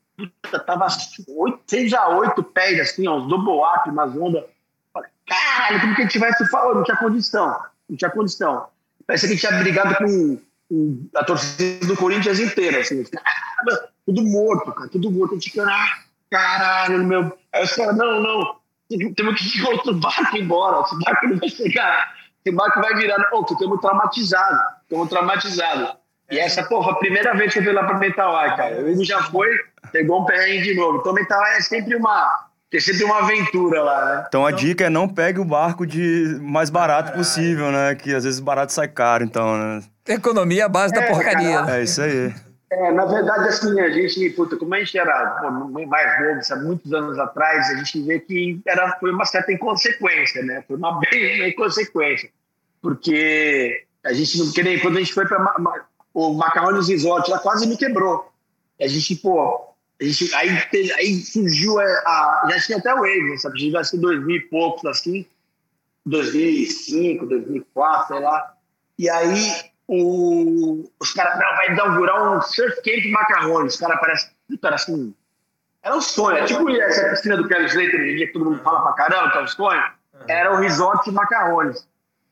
tava oito, seis a oito pés, assim, ó, uns double up, umas ondas. Falei, caralho, como que a gente vai se falar? Não tinha condição, não tinha condição. Parece que tinha brigado com, com a torcida do Corinthians inteira, assim. Tudo morto, cara, tudo morto. A gente fica, ah, caralho, meu. Aí os caras, não, não, temos que ir outro barco embora, esse barco não vai chegar esse barco vai. Pô, oh, traumatizado. muito traumatizado. E essa, porra, a primeira vez que eu fui lá pra Metalai, cara. O Hugo já foi, pegou um perrengue de novo. Então, Metalai é sempre uma. Tem sempre uma aventura lá, né? Então a dica é não pegue o barco de mais barato possível, né? Que às vezes barato sai caro, então, né? Economia à base é, da porcaria. Cara, é isso aí. É, na verdade, assim, a gente, puta, como a gente era pô, mais novo, há muitos anos atrás, a gente vê que era, foi uma certa inconsequência, né? Foi uma bem uma inconsequência. Porque a gente não queria, quando a gente foi para o Macarrones Resort, ela quase me quebrou. A gente, pô, a gente, aí, aí surgiu a, a, Já tinha até o Wave, sabe? Já ser 2000 e poucos, assim, 2005, 2004, sei lá. E aí o, os caras, não, vai inaugurar um surf camp macarrões. Os caras parecem, parece assim, era um sonho. É tipo essa piscina do Kelly Slater, que todo mundo fala pra caramba, que é um sonho. Era o resort de macarrões.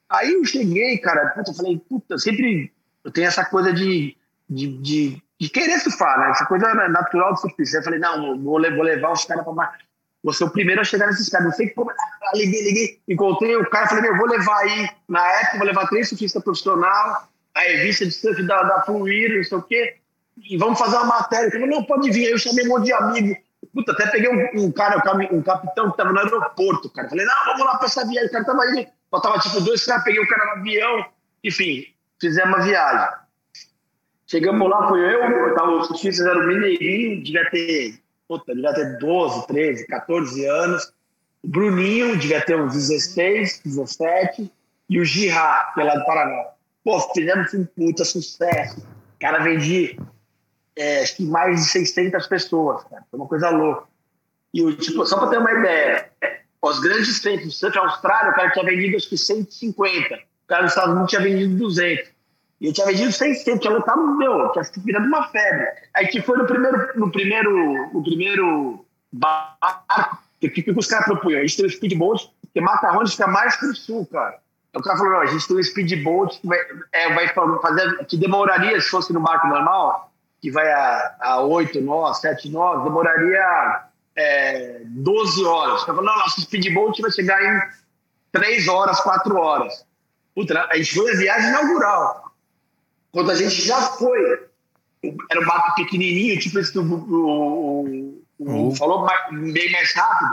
Aí eu cheguei, cara, puta, eu falei, puta, sempre eu tenho essa coisa de, de, de, de querer surfar, né? Essa coisa natural do surfista. Eu falei, não, vou, vou levar os caras pra mais. Vou ser o primeiro a chegar nesses caras. Não sei como. Liguei, liguei. Encontrei o cara, falei, meu, vou levar aí. Na época, vou levar três surfistas profissionais a revista de surf da, da Fluir, não sei o quê, e vamos fazer uma matéria. Eu falei, não, pode vir. Aí eu chamei um monte de amigo. Puta, até peguei um, um cara, um capitão que tava no aeroporto, cara. Falei, não, vamos lá pra essa viagem. O cara tava aí, faltava tipo dois caras, peguei o cara no avião. Enfim, fizemos a viagem. Chegamos lá, foi eu, eu tava, os surfistas eram mineirinho, devia ter, puta, devia ter 12, 13, 14 anos. O Bruninho devia ter uns 16, 17. E o Girá, que é lá do Paraná. Pô, fizemos um puta sucesso. O cara vendi é, acho que mais de 600 pessoas, cara. Foi uma coisa louca. E tipo, só para ter uma ideia, os grandes centros, o Centro Austrália, o cara tinha vendido acho que 150. Cara nos Estados Unidos tinha vendido 200. E eu tinha vendido 600, tinha lutado, meu, tinha virado uma febre. Aí que foi no primeiro, no primeiro, no primeiro barco, que, que, que os caras propunham? A gente tem o speedboat, que macarrões fica mais pro sul, cara. O cara falou, não, a gente tem um speedboat que vai, é, vai fazer, que demoraria, se fosse no barco normal, que vai a, a 8 nós, 7 nós, demoraria é, 12 horas. O cara falou, não, nosso speedboat vai chegar em 3 horas, 4 horas. Puta, a gente foi a viagem inaugural. Quando a gente já foi, era um barco pequenininho, tipo esse que o, uhum. falou, bem mais rápido.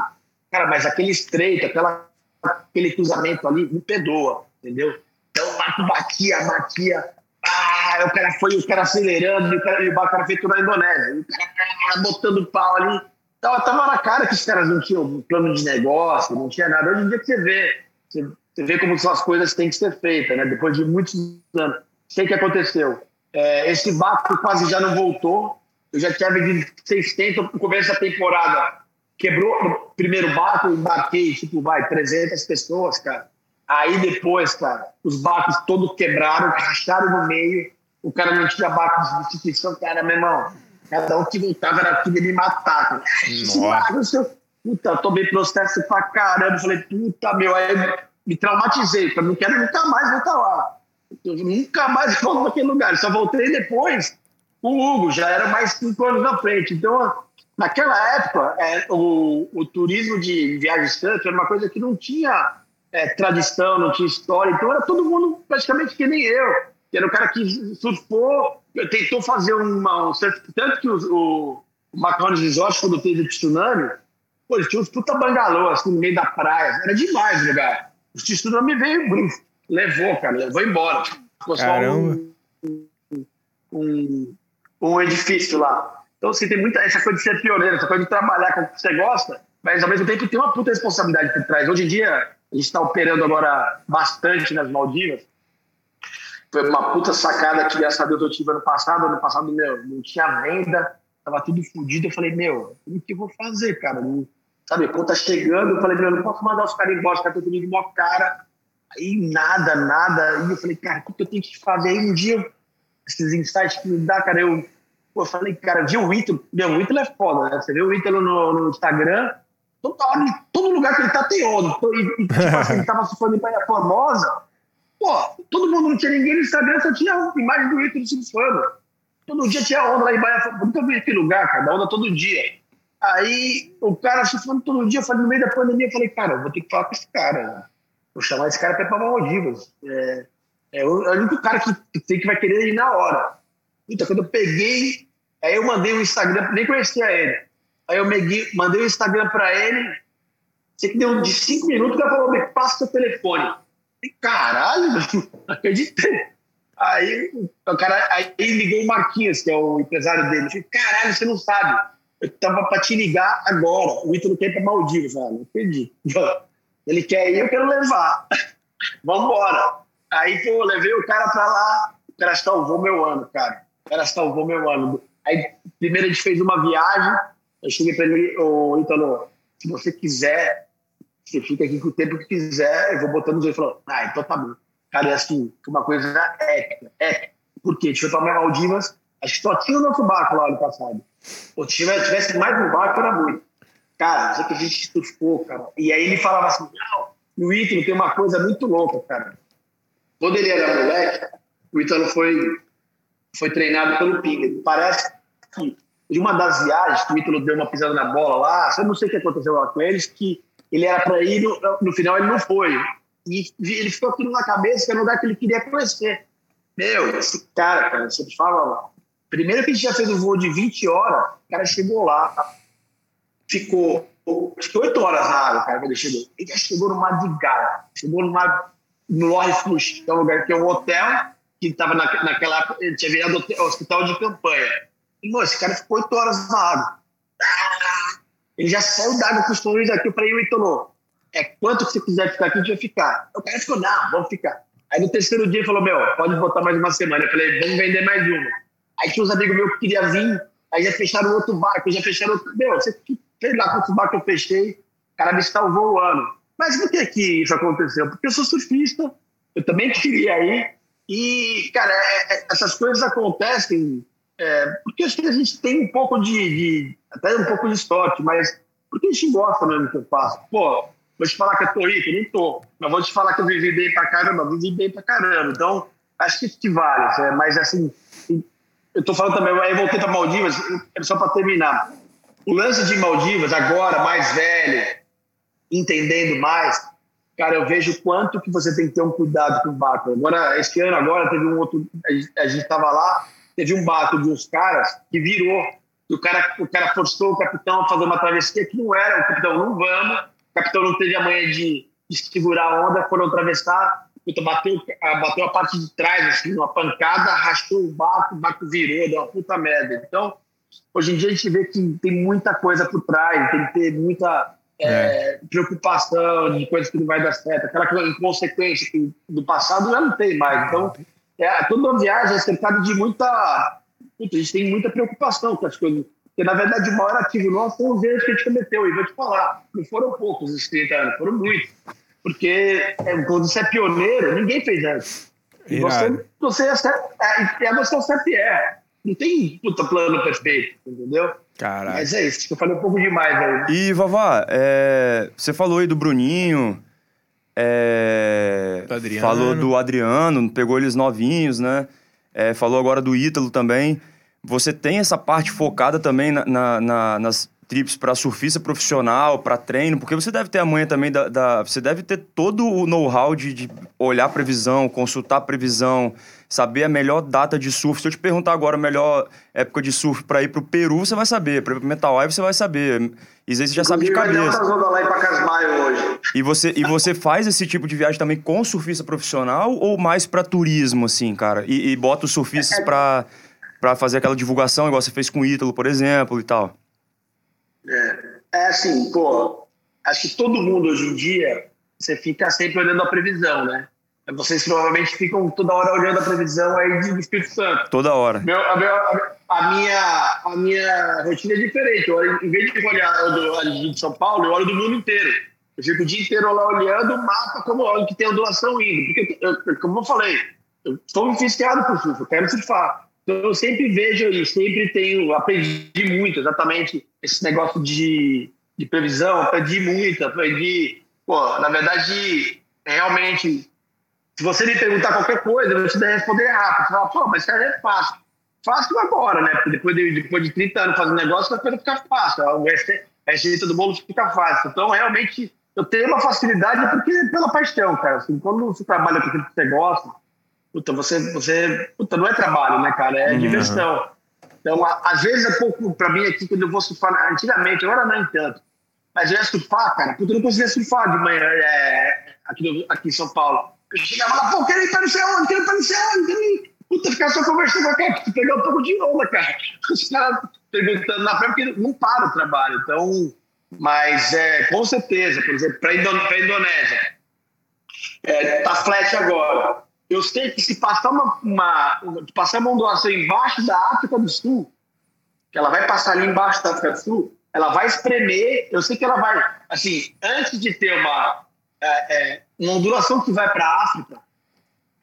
Cara, mas aquele estreito, aquela aquele cruzamento ali, me perdoa, entendeu? Então o barco batia, batia. Ah, o cara foi, o cara acelerando, e o cara, o cara feito na Indonésia. o cara, botando pau ali. Tava, tava na cara que os caras não tinham plano de negócio, não tinha nada. Hoje em dia que você vê, você, você vê como as coisas têm que ser feitas, né? Depois de muitos anos. Sei o que aconteceu. É, esse barco quase já não voltou. Eu já tinha vendido 600 no começo da temporada quebrou o primeiro barco, embarquei, tipo, vai, 300 pessoas, cara. Aí depois, cara, os barcos todos quebraram, racharam no meio, o cara não tinha barco de substituição, cara, meu irmão, cada um que voltava era aquilo me matar, cara. Nossa. Puta, tomei processo pra caramba, falei, puta, meu, aí me traumatizei, eu não quero nunca mais voltar lá. Eu nunca mais volto naquele lugar, só voltei depois, o Hugo, já era mais cinco anos na frente, então Naquela época, é, o, o, turismo de viagens tanto era uma coisa que não tinha é, tradição, não tinha história, então era todo mundo praticamente que nem eu. Era o cara que surfou, tentou fazer uma, um surf, tanto que o, o, Macaulay Resort, quando teve o tsunami, pô, eles tinham uns puta bangalô, assim, no meio da praia, era demais o lugar. O tsunami veio, levou, cara, levou embora. Ficou só um, um, um edifício lá. Então, assim, tem muita essa coisa de ser pioneiro, essa coisa de trabalhar com o que você gosta, mas ao mesmo tempo tem uma puta responsabilidade por trás. Hoje em dia, a gente está operando agora bastante nas Maldivas. foi uma puta sacada que, graças a Deus, eu tive ano passado. Ano passado, meu, não tinha venda, tava tudo fodido. Eu falei, meu, o que eu vou fazer, cara? Não, sabe, quando tá chegando, eu falei, meu, não posso mandar os caras embora, os caras estão comigo mó cara. Aí nada, nada. E eu falei, cara, o que eu tenho que fazer? Aí um dia, esses insights que me dá, cara, eu, pô, eu falei, cara, vi o Ítalo. Meu, o Ítalo é foda, né? Você vê o Ítalo no, no Instagram, toda hora, em todo lugar que ele tá tem onda. E, e tipo assim, ele tava surfando em Praia Formosa. Pô, todo mundo não tinha ninguém no Instagram, só tinha imagem do Ítalo surfando. Todo dia tinha onda lá em Baia. Nunca vi aquele lugar, cara, da onda todo dia. Aí o cara surfando todo dia, falei, no meio da pandemia, eu falei, cara, eu vou ter que falar com esse cara. Né? Vou chamar esse cara para para Maldivas. É, é, o, é o único cara que, que que vai querer ir na hora. Então, quando eu peguei, aí eu mandei o um Instagram, nem conhecia ele. Aí eu meguei, mandei o um Instagram para ele. Sei que deu de cinco minutos, o cara falou: me passa seu telefone. E, caralho, não acreditei. Aí o cara aí ligou o Marquinhos, que é o empresário dele. Eu falei, caralho, você não sabe. Eu tava para te ligar agora. O Ítalo quer ir para Maldivas. Não acredito. Ele quer ir, eu quero levar. Vamos embora. Aí, pô, levei o cara pra lá. O cara salvou meu ano, cara. O cara salvou meu ano. Aí, primeiro a gente fez uma viagem. Eu cheguei pra ele, ô, Ítalo, se você quiser, você fica aqui com o tempo que quiser. Eu vou botando os dois. Ele falou, ah, então tá bom. Cara, é assim, uma coisa épica, épica. Por quê? A gente foi pra Maldivas. Acho que só tinha o nosso barco lá no passado. Ou se tivesse mais um barco, era muito. Cara, já que a gente surfou, cara. E aí ele falava assim, não, no Ítalo tem uma coisa muito louca, cara. Quando ele era moleque, o Ítalo foi, foi treinado pelo Pinga. Parece que de uma das viagens que o Ítalo deu uma pisada na bola lá, eu não sei o que aconteceu lá com eles, que ele era para ir, no, no final ele não foi. E ele ficou aquilo na cabeça que era um lugar que ele queria conhecer. Meu, esse cara, cara, você fala, primeiro que a gente já fez um voo de 20 horas, o cara chegou lá, ficou acho que oito horas na água, cara, quando ele chegou. Ele já chegou no mar de chegou no mar, no Lorry Flush, que é um lugar que é um hotel, que estava na, naquela época, ele tinha virado hospital de campanha. E, mano, esse cara ficou oito horas na água. Ele já saiu d'água com os torneios aqui, eu falei, Ítalo, é quanto que você quiser ficar aqui, a gente vai ficar. O cara ficou, não, vamos ficar. Aí no terceiro dia ele falou, meu, pode botar mais uma semana. Eu falei, vamos vender mais uma. Aí tinha uns amigos meus que queriam vir, aí já fecharam outro barco, já fecharam outro. Meu, você sei lá quantos barcos eu fechei, o cara me salvou o ano. Mas por que que isso aconteceu? Porque eu sou surfista, eu também queria ir, e, cara, é, é, essas coisas acontecem é, porque acho que a gente tem um pouco de, de, até um pouco de sorte, mas porque a gente gosta mesmo do que eu faço. Pô, vou te falar que eu tô rico, não tô, mas vou te falar que eu vivi bem pra caramba, vivi bem pra caramba. Então, acho que isso te vale, mas assim, eu tô falando também, aí voltei pra Maldivas, só para terminar o lance de Maldivas, agora, mais velho, entendendo mais, cara, eu vejo quanto que você tem que ter um cuidado com o barco. Agora, esse ano, agora, teve um outro... A gente estava lá, teve um barco de uns caras que virou. O cara, o cara forçou o capitão a fazer uma travessia que não era. O capitão, não vamos. O capitão não teve a manha de, de segurar a onda, foram atravessar. Puta, bateu, bateu a parte de trás, assim, uma pancada, arrastou o barco, o barco virou, deu uma puta merda. Então, Hoje em dia a gente vê que tem muita coisa por trás, tem que ter muita é, é. preocupação de coisas que não vai dar certo, aquela inconsequência que do passado já não tem mais. Então, é, toda uma viagem é cercada de muita. a gente tem muita preocupação com as coisas. Porque, na verdade, o maior ativo nosso foi os erros que a gente cometeu. E vou te falar, não foram poucos esses 30 anos, foram muitos. Porque é, quando você é pioneiro, ninguém fez antes. E você, você é, é, é você é o CPE. Não tem puta plano perfeito, entendeu? Caralho. Mas é isso, eu falei um pouco demais aí. E, Vavá, é, você falou aí do Bruninho, é, do falou do Adriano, pegou eles novinhos, né? É, falou agora do Ítalo também. Você tem essa parte focada também na, na, na, nas trips para surfista profissional, para treino, porque você deve ter a manha também da, da Você deve ter todo o know-how de, de olhar previsão, consultar previsão, saber a melhor data de surf. Se eu te perguntar agora a melhor época de surf para ir para o Peru, você vai saber. Para Metal Wave, você vai saber. E você já sabe de cabeça. hoje. E você, e você faz esse tipo de viagem também com surfista profissional ou mais para turismo, assim, cara? E, e bota os surfistas é, para para fazer aquela divulgação, igual você fez com o Ítalo, por exemplo, e tal? É, é assim, pô, acho que todo mundo hoje em dia, você fica sempre olhando a previsão, né? Vocês provavelmente ficam toda hora olhando a previsão aí de Espírito Santo. Toda hora. Meu, a, meu, a, minha, a minha rotina é diferente. Eu, em vez de olhar do, de São Paulo, eu olho do mundo inteiro. Eu fico o dia inteiro lá olhando o mapa como olho que tem ondulação indo. Porque, eu, como eu falei, eu estou infesciado por surf, eu quero surfar. Então eu sempre vejo e sempre tenho, aprendi muito exatamente esse negócio de, de previsão, aprendi muito, aprendi, pô, na verdade, realmente, se você me perguntar qualquer coisa, eu vou te responder rápido. Você fala, pô, mas isso é fácil. Fácil agora, né? Porque depois de, depois de 30 anos fazendo negócio, a coisa fica fácil. A receita do bolo fica fácil. Então, realmente, eu tenho uma facilidade porque pela paixão, cara. Assim, quando você trabalha com aquilo que você gosta, puta, você, você puta, não é trabalho, né, cara? É uhum. diversão. Então, às vezes é pouco para mim aqui, quando eu vou surfar, antigamente, agora não tanto, mas eu ia surfar, cara, puta, eu não conseguia surfar de manhã é, aqui, aqui em São Paulo. Eu chegava lá, pô, quero ir para não sei onde, quero ir para não sei ir. Puta, ficar só conversando com a cara, pegar um pouco de onda, cara. Os caras perguntando na praia, porque não para o trabalho. Então, mas é, com certeza, por exemplo, para a Indonésia, é, tá flat agora. Eu sei que se passar uma, uma, passar uma ondulação embaixo da África do Sul, que ela vai passar ali embaixo da África do Sul, ela vai espremer. Eu sei que ela vai, assim, antes de ter uma, é, é, uma ondulação que vai para a África,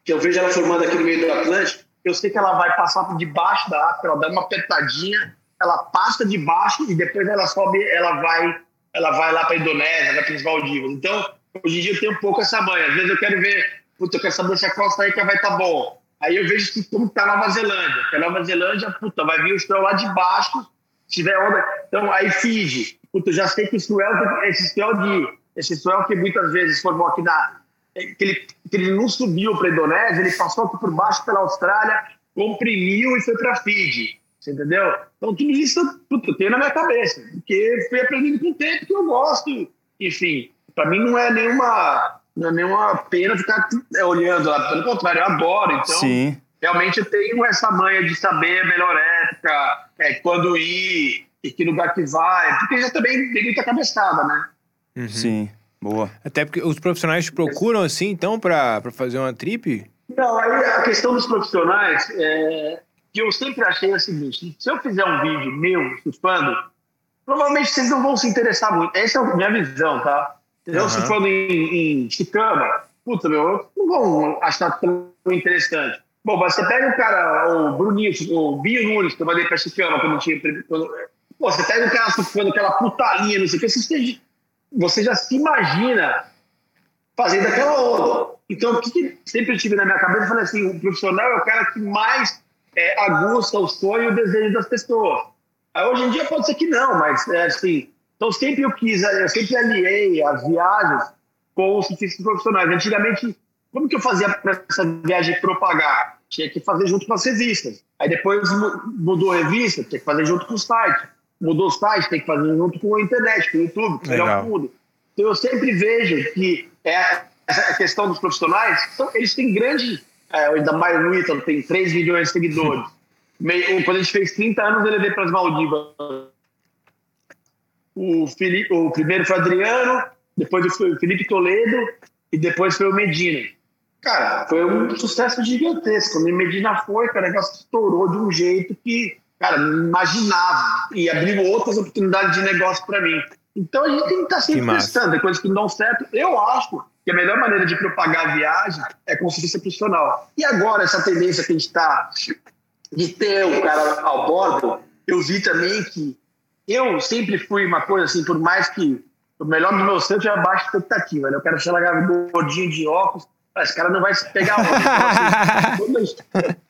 que eu vejo ela formando aqui no meio do Atlântico, eu sei que ela vai passar por debaixo da África, ela dá uma apertadinha ela passa de baixo e depois ela sobe, ela vai, ela vai lá para a Indonésia, vai para os Maldivas. Então, hoje em dia eu tenho um pouco essa manha. Às vezes eu quero ver, puta, eu quero saber se a Costa Rica vai estar tá bom. Aí eu vejo que como está Nova Zelândia. Porque a Nova Zelândia, puta, vai vir o estrel lá de baixo, se tiver onda. Então, aí Fiji. Puta, eu já sei que o estrel, esse estrel de, esse estrel que muitas vezes formou aqui na, que ele, que ele não subiu para a Indonésia, ele passou aqui por baixo pela Austrália, comprimiu e foi para Fiji. Você entendeu? Então, tudo isso puta, eu tenho na minha cabeça, porque fui aprendendo com o tempo que eu gosto. Enfim, para mim não é nenhuma, não é nenhuma pena ficar é, olhando lá. Pelo contrário, eu adoro. Então, Sim. realmente eu tenho essa manha de saber a melhor época, é, quando ir e que lugar que vai, porque já também tem muita cabeçada, né? Uhum. Sim, boa. Até porque os profissionais te procuram assim, então, para fazer uma trip? Não, aí a questão dos profissionais, é, que eu sempre achei é o seguinte: se eu fizer um vídeo meu surfando, provavelmente vocês não vão se interessar muito. Essa é a minha visão, tá? Eu uhum. surfando em, em Chicama, puta, meu, não vão achar tão interessante. Bom, mas você pega o cara, o Bruninho, o Binho Nunes, que eu mandei pra Chicama quando tinha. Quando, pô, você pega o cara surfando aquela putaria, não sei o que, você, você já se imagina fazendo aquela onda. Então, o que, que sempre tive na minha cabeça? Eu falei assim: o profissional é o cara que mais é, aguça o sonho e o desejo das pessoas. Aí, hoje em dia pode ser que não, mas é assim. Então sempre eu quis, eu sempre aliei as viagens com os surfistas profissionais. Antigamente, como que eu fazia para essa viagem propagar? Tinha que fazer junto com as revistas. Aí depois mudou a revista, tinha que fazer junto com o site. Mudou o site, tem que fazer junto com a internet, com o YouTube, com o mundo. Então eu sempre vejo que é, essa questão dos profissionais, então, eles têm grande é, ainda mais o Ítalo tem 3 milhões de seguidores. Meio, quando a gente fez 30 anos, ele veio para as Maldivas. O, Felipe, o primeiro foi o Adriano, depois foi o Felipe Toledo e depois foi o Medina. Cara, foi um sucesso gigantesco. Quando o Medina foi, cara, o negócio estourou de um jeito que, cara, não imaginava. E abriu outras oportunidades de negócio para mim. Então a gente tem que estar tá sempre testando. Tem coisas que não dão certo. Eu acho que a melhor maneira de propagar a viagem é com serviço profissional. E agora, essa tendência que a gente está de ter o cara ao bordo, eu vi também que eu sempre fui uma coisa assim, por mais que o melhor do meu centro é a baixa expectativa. Né? Eu quero chegar gordinho de óculos, esse cara não vai se pegar então, assim,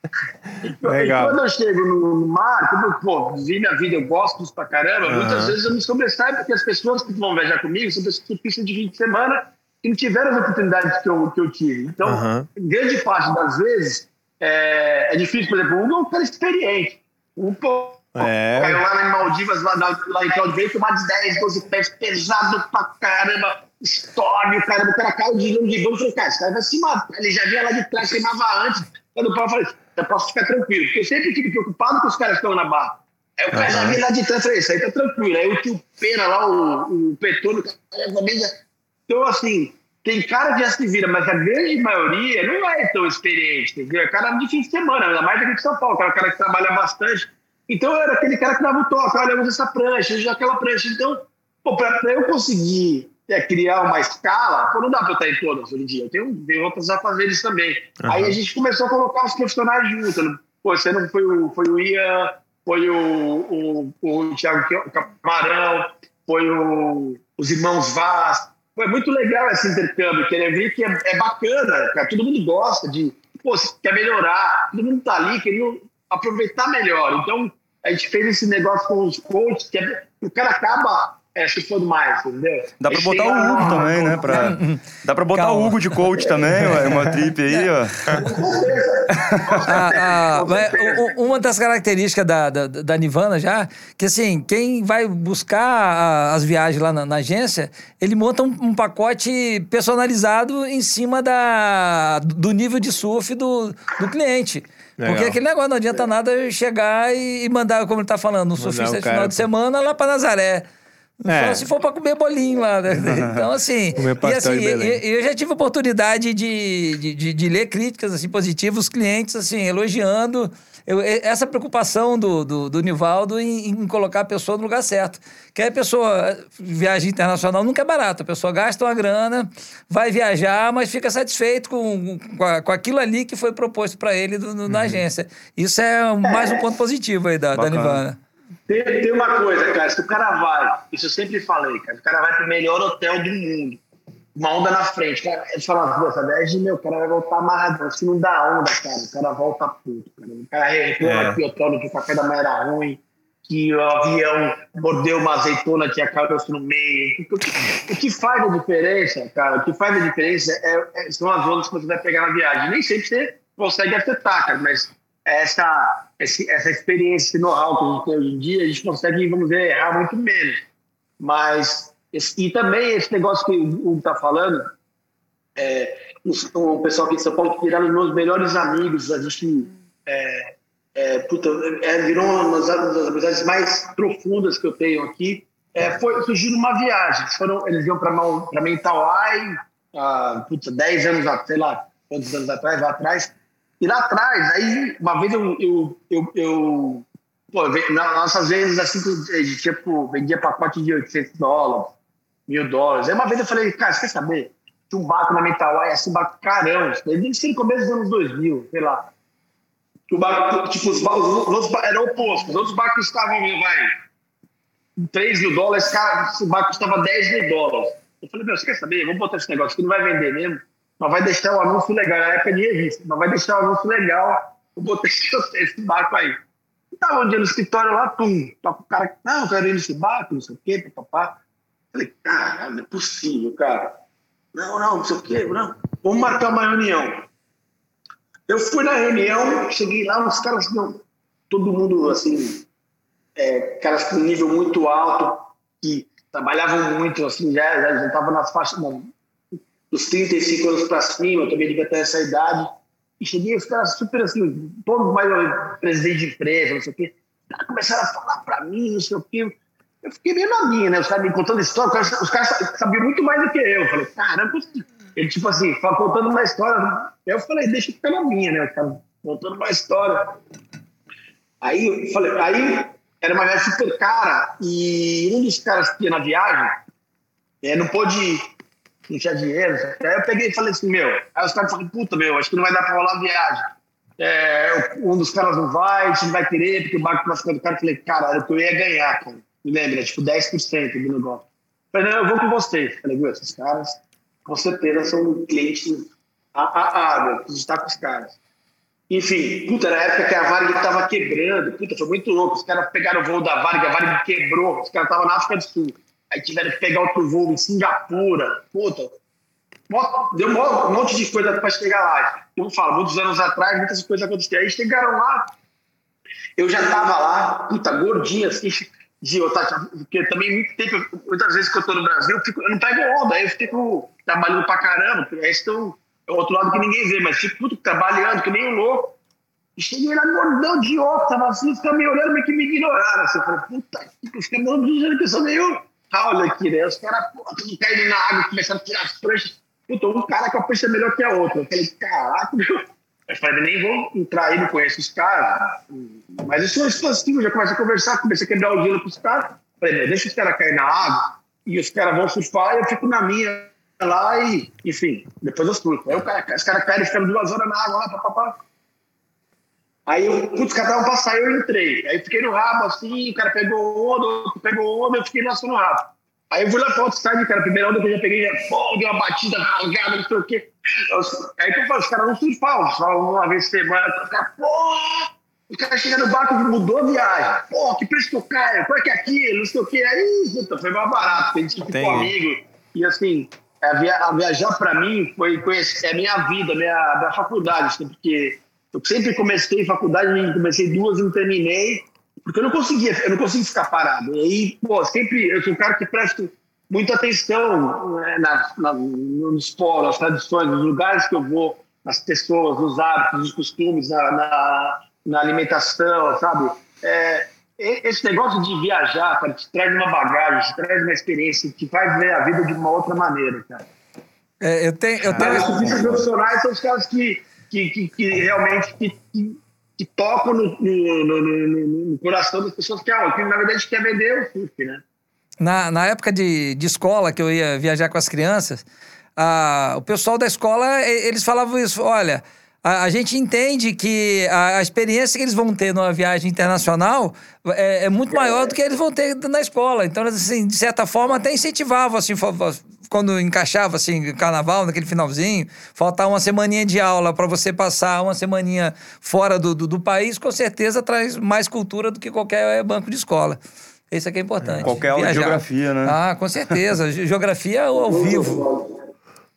quando, eu, chego no mar, como eu pô, vi minha vida, eu gosto disso pra caramba, uhum. muitas vezes eu me sobressaio porque as pessoas que vão viajar comigo são pessoas que pisam de 20 de semana que não tiveram as oportunidades que eu, que eu tive. Então, uhum. grande parte das vezes, é, é difícil, por exemplo, um é um cara experiente. Um pô, é. caiu lá em Maldivas, lá, lá em Bay, tomar de 10, 12 pés, pesado pra caramba, história, o cara, o cara caiu de longe de eu falei, cara, esse cara vai se matar. Ele já vinha lá de trás, queimava antes. Quando o pau, eu falei, eu posso ficar tranquilo, porque eu sempre fico preocupado com os caras que estão na barra. Aí o cara uhum. já vinha lá de trás, falei, isso aí tá tranquilo. Aí o tio Pena lá, o, o Petônio, o cara também já então, assim, tem cara que já se vira, mas a grande maioria não é tão experiente, entendeu? É cara de fim de semana, ainda mais aqui de São Paulo, cara, cara que trabalha bastante. Então eu era aquele cara que dava o toque, olha, usa essa prancha, usa aquela prancha. Então, pra eu conseguir é, criar uma escala, pô, não dá pra eu estar em todas hoje em dia. Eu tenho, tenho outros afazeres também. Uhum. Aí a gente começou a colocar os profissionais juntos. Né? Pô, você não foi o, foi o Ian, foi o, o, o Thiago Camarão, foi o, os irmãos Vaz. Foi muito legal esse intercâmbio, querer ver que é, é bacana, cara. Todo mundo gosta de, pô, quer melhorar, todo mundo tá ali querendo aproveitar melhor. Então, a gente fez esse negócio com os coaches, que é, o cara acaba é, chupando mais, entendeu? Dá pra botar o Hugo também, né? Pra... Dá pra botar Calma. o Hugo de coach também, uma trip aí, ó. ah, ah, uma das características da, da, da, Nivana já, que assim, quem vai buscar as viagens lá na, na agência, ele monta um, um, pacote personalizado em cima da, do nível de surf do, do cliente. Legal. Porque aquele negócio não adianta nada chegar e mandar, como ele tá falando, um surfista de final de semana lá para Nazaré. É. Só se for para comer bolinho lá, né? Então, assim. Comer e assim, eu, eu, já tive oportunidade de, de, de, de, ler críticas assim, positivas, os clientes assim, elogiando eu, essa preocupação do, do, do Nivaldo em, em, colocar a pessoa no lugar certo. Que a pessoa, viagem internacional nunca é barata. A pessoa gasta uma grana, vai viajar, mas fica satisfeito com, com, a, com aquilo ali que foi proposto para ele do, do, na uhum. agência. Isso é mais um ponto positivo aí da, da Nivana. Tem, tem uma coisa, cara, se o cara vai, isso eu sempre falei, cara, o cara vai pro melhor hotel do mundo, uma onda na frente, cara, ele fala, nossa, 10 meu, o cara vai voltar amarrado, que não dá onda, cara, o cara volta puto, cara, o cara reclama é. que o hotel, que o café da manhã era ruim, que o avião mordeu uma azeitona que acabou no meio. O que, o que, faz a diferença, cara, o que faz a diferença é, é, são as ondas que você vai pegar na viagem. Nem sempre você consegue acertar, cara, mas essa, essa experiência, esse know-how que a gente tem hoje em dia, a gente consegue, vamos ver, errar muito menos. Mas, e também esse negócio que o Hugo está falando, é, o, pessoal aqui de São Paulo que viraram meus melhores amigos, a gente é, é, puta, é, virou uma das, amizades mais profundas que eu tenho aqui. É, foi, surgiu numa viagem, eles, foram, eles iam para Mentawai, puta, 10 anos, sei lá, quantos anos atrás, lá atrás, e lá atrás, aí, uma vez eu. eu, eu, eu pô, nossas vezes, assim, tipo, vendia pacote de 800 dólares, mil dólares. Aí uma vez eu falei, cara, você quer saber? Tinha um barco na Mentawai, assim, barco carão. Desde no começo dos anos 2000, sei lá. O barco, tipo, os, os, os, era oposto. Os outros barcos estavam, vai, 3 mil dólares, cara, esse barco custava 10 mil dólares. Eu falei, meu, você quer saber? Vamos botar esse negócio que não vai vender mesmo mas vai deixar o anúncio legal. Na época de revista, mas vai deixar o anúncio legal. Eu botei esse barco aí. E tava um dia no escritório lá, pum, com o cara, não, eu quero ir nesse barco, não sei o quê, papapá. Falei, cara, não é possível, cara. Não, não, não sei o quê, não. Vamos marcar uma reunião. Eu fui na reunião, cheguei lá, os caras, não, todo mundo, assim, é, caras com nível muito alto, que trabalhavam muito, assim, já, já, já tava nas faixas, não, dos 35 anos para cima, eu também devia ter essa idade. E cheguei, os caras super assim, todos mais presidente de empresa, não sei o quê. Começaram a falar para mim, não sei o quê. Eu fiquei meio na minha, né? Os caras me contando história, os caras sabiam muito mais do que eu. Eu falei, caramba, ele tipo assim, contando uma história. Eu falei, deixa eu ficar na minha, né? Os caras contando uma história. Aí eu falei, aí era uma viagem super cara e um dos caras que ia na viagem é, não pôde não tinha dinheiro. Aí eu peguei e falei assim, meu. Aí os caras falaram, puta, meu, acho que não vai dar pra rolar a viagem. É, um dos caras não vai, a gente não vai querer, porque o barco tá ficando caro. Eu falei, cara, era o que eu ia ganhar, cara. Me lembra, tipo 10% do negócio. Eu falei, não, eu vou com vocês. Eu falei, esses caras, com certeza são clientes a, a, a, meu, estar com os caras. Enfim, puta, era a época que a Varg tava quebrando, puta, foi muito louco. Os caras pegaram o voo da Varg, a Varg quebrou, os caras estavam na África do Sul. Aí tiveram que pegar outro voo em Singapura. Puta, deu um monte de coisa para chegar lá. Como falo, muitos anos atrás, muitas coisas aconteceram. Aí chegaram lá, eu já tava lá, puta, gordinha, assim, de porque também muito tempo, muitas vezes que eu tô no Brasil, eu, fico, eu não pego onda, aí eu fico trabalhando pra caramba, porque aí estão, é o outro lado que ninguém vê, mas fico puto, trabalhando, que nem um louco. E cheguei lá gordão, óculos, tava assim, os me olhando, meio que me ignoraram. Assim, eu falei, puta, os caras me dizendo que eu sou meio olha aqui, né? Os caras, tudo caindo na água, começaram a tirar as pranchas. puta, um cara eu penso é melhor que a outra. Eu falei, caraca, meu. Eu falei, nem vou entrar aí, não conheço os caras. Mas eu sou expansivo, já comecei a conversar, comecei a quebrar o gelo com os caras. Falei, deixa os caras cair na água e os caras vão surfar e eu fico na minha lá e, enfim, depois eu surfo. Aí os caras caem ficando duas horas na água lá, papapá. Aí, eu, putz, os caras estavam pra sair, eu entrei. Aí fiquei no rabo assim, o cara pegou onda, pegou onda, eu fiquei só no rabo. Aí eu fui lá pra outro estádio, cara, a primeira onda que eu já peguei, já, pô, deu uma batida rasgada, não sei o quê. Aí que eu falo, os caras não surfavam, só uma vez por semana, os caras, pô, o cara chega no barco e mudou a viagem. Pô, que preço que eu caio, qual é que é aquilo, não sei o quê. Aí, puta, foi mais barato, tem gente que ficou amigo. E assim, a, via, a viajar para mim foi conhecer, é minha vida, minha, minha faculdade, assim, porque eu sempre comecei faculdade, comecei duas e não terminei, porque eu não conseguia, eu não conseguia ficar parado. E aí, pô, sempre, eu sou um cara que presta muita atenção né, na, na, nos polos, nas tradições, nos lugares que eu vou, nas pessoas, nos hábitos, nos costumes, na, na, na alimentação, sabe? É, esse negócio de viajar, cara, te traz uma bagagem, te traz uma experiência, te faz ver a vida de uma outra maneira, cara. É, eu tenho, eu tenho... Os profissionais são os caras que, que, que, que realmente que, que, tocam no, no, no, no, coração das pessoas que, ah, que na verdade quer vender o surf, né? Na, na época de, de escola, que eu ia viajar com as crianças, a, o pessoal da escola, eles falavam isso, olha... A, a, gente entende que a, a, experiência que eles vão ter numa viagem internacional é, é, muito maior do que eles vão ter na escola. Então, assim, de certa forma, até incentivavam, assim, quando encaixava, assim, carnaval, naquele finalzinho, faltar uma semaninha de aula para você passar uma semaninha fora do, do, do, país, com certeza traz mais cultura do que qualquer banco de escola. Isso aqui é importante. Qualquer aula de geografia, né? Ah, com certeza. geografia ao vivo.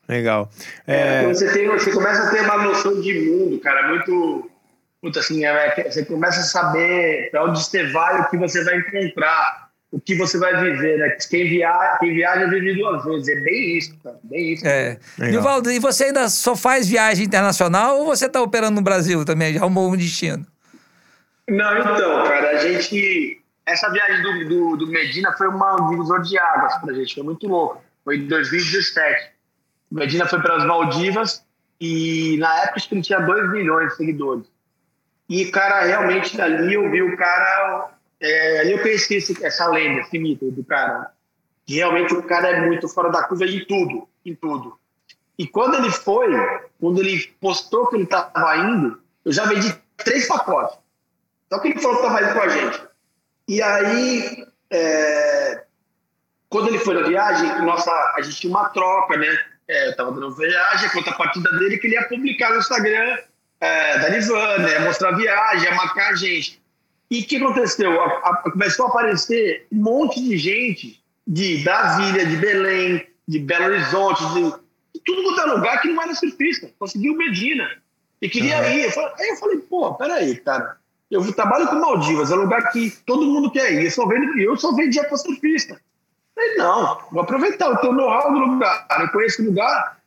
Legal. É... É, você, tem, você começa a ter uma noção de mundo, cara, muito. muito assim, é, você começa a saber para onde você vai, o que você vai encontrar, o que você vai viver, né? Quem viaja, quem viaja vive duas vezes. É bem isso, cara. Bem isso. É. Nivaldo, e você ainda só faz viagem internacional ou você está operando no Brasil também? Já arrumou um destino? Não, então, cara, a gente. Essa viagem do, do, do Medina foi uma divisor de águas pra gente, foi muito louco. Foi em 2017. Medina foi para as Maldivas e na época acho que ele tinha 2 milhões de seguidores. E, cara, realmente dali eu vi o cara. É, ali eu conheci esse, essa lenda, esse mito do cara. Que realmente o cara é muito fora da curva em tudo, em tudo. E quando ele foi, quando ele postou que ele estava indo, eu já vendi três pacotes. Só que ele falou que estava indo com a gente. E aí, é, quando ele foi na viagem, nossa, a gente tinha uma troca, né? É, eu estava dando viagem, a contrapartida dele que ele ia publicar no Instagram é, da Nivana, ia mostrar a viagem, ia marcar a gente. E o que aconteceu? A, a, começou a aparecer um monte de gente de Brasília, de Belém, de Belo Horizonte, de, de tudo quanto é lugar que não era surfista. Conseguiu Medina. E queria uhum. ir. Eu falei, aí eu falei, pô, peraí, cara. Eu trabalho com Maldivas, é um lugar que todo mundo quer ir. Eu só, vendo, eu só vendia para surfista. Falei, não, vou aproveitar, eu tenho know-how do lugar, eu conheço o lugar,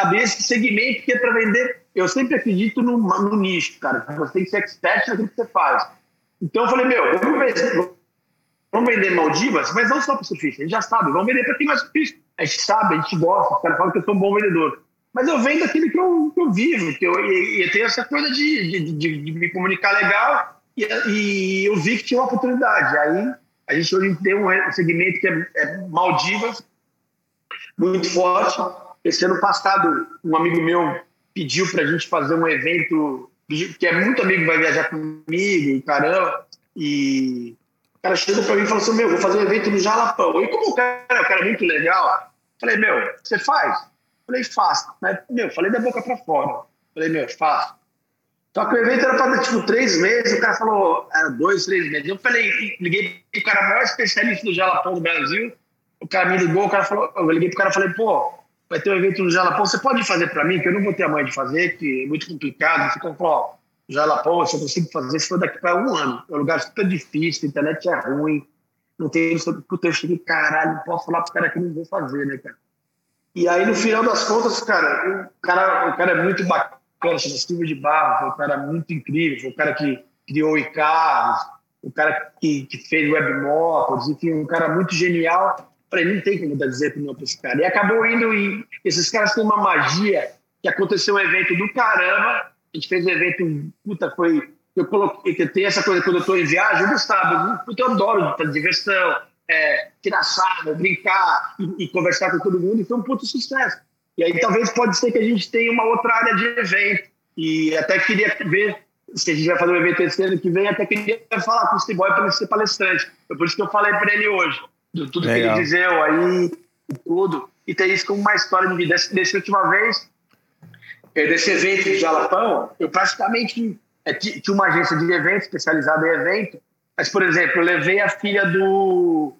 abrir esse segmento que é para vender. Eu sempre acredito no, no, nicho, cara. Você tem que ser expert naquilo que você faz. Então eu falei, meu, vamos vender, vamos vender Maldivas, mas não só para surfista, a gente já sabe, vamos vender para quem mais surfista. A gente sabe, a gente gosta, os caras falam que eu sou um bom vendedor. Mas eu vendo aquilo que eu, que eu vivo, que eu, e, e tenho essa coisa de, de, de, de me comunicar legal, e, e eu vi que tinha uma oportunidade. Aí a gente hoje tem um segmento que é, é Maldivas, muito forte. Esse ano passado, um amigo meu pediu para a gente fazer um evento, que é muito amigo, vai viajar comigo, caramba, e o cara chegou para mim e falou assim, meu, vou fazer um evento no Jalapão. E como o cara, o cara é muito legal, falei, meu, você faz? Falei, faço. Mas, meu, falei da boca para fora. Falei, meu, faço. Só que o evento era para tipo três meses, o cara falou, era dois, três meses. Eu falei, liguei pro cara maior especialista do Jalapão do Brasil, o cara me ligou, o cara falou, eu liguei pro cara e falei, pô, vai ter um evento no Jalapão, você pode fazer para mim, que eu não vou ter a mãe de fazer, que é muito complicado. Fica, ó, Jalapão, eu só consigo fazer se for daqui para um ano. É um lugar super difícil, a internet é ruim, não tem isso. Puta, eu cheguei, caralho, não posso falar pro cara que não vou fazer, né, cara? E aí, no final das contas, cara, o cara, o cara é muito bacana chama Silvio de Barro, foi um cara muito incrível, foi o cara que criou o iCarros, o cara que, que fez Web Motors, enfim, um cara muito genial. Falei, não tem como dar dizer não pra esse cara. E acabou indo e esses caras têm uma magia que aconteceu um evento do caramba. A gente fez um evento, puta, foi. Eu coloquei, que tem essa coisa quando eu tô em viagem, eu gostava, puta, eu adoro de diversão, é, tirar sarro, brincar e, e, conversar com todo mundo, e foi um puto sucesso. E aí talvez pode ser que a gente tenha uma outra área de evento. E até queria ver se a gente vai fazer um evento esse ano que vem, até queria falar com o Steve Boy para ele ser palestrante. Foi por isso que eu falei para ele hoje, de tudo Legal. que ele dizeu aí, tudo. E ter isso como uma história de vida. Dessa última vez, é, desse evento de Jalapão, eu praticamente é, tinha uma agência de evento especializada em evento, mas, por exemplo, eu levei a filha do.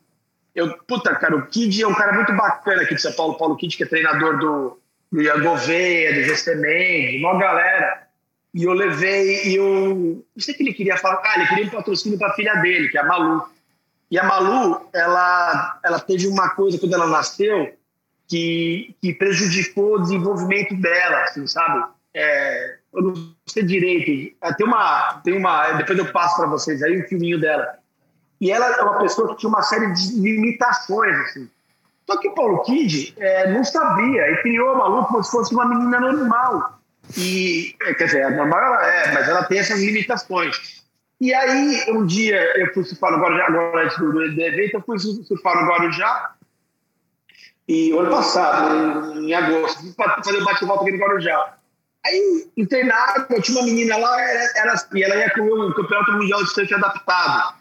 Eu, puta, cara, o Kid é um cara muito bacana aqui de São Paulo, Paulo Kid, que é treinador do, do Ian Gouveia, do Gestemende, uma galera. E eu levei, e eu. Não sei o que ele queria falar. Ah, ele queria um patrocínio para a filha dele, que é a Malu. E a Malu, ela, ela teve uma coisa quando ela nasceu que, que prejudicou o desenvolvimento dela, assim, sabe? É, eu não sei direito. É, tem uma, tem uma. Depois eu passo para vocês aí um filminho dela. E ela é uma pessoa que tinha uma série de limitações, assim. Só que o Paulo Kid é, não sabia e criou a Malu como se fosse uma menina normal. E, é, quer dizer, normal ela é, mas ela tem essas limitações. E aí, um dia, eu fui surfar no Guarujá, agora antes do, do evento, eu fui surfar no Guarujá, e o ano passado, em, em agosto, fui fazer o bate-volta aqui no Guarujá. Aí, internado, eu tinha uma menina lá, era, era, e ela ia correr um campeonato mundial de distante adaptado,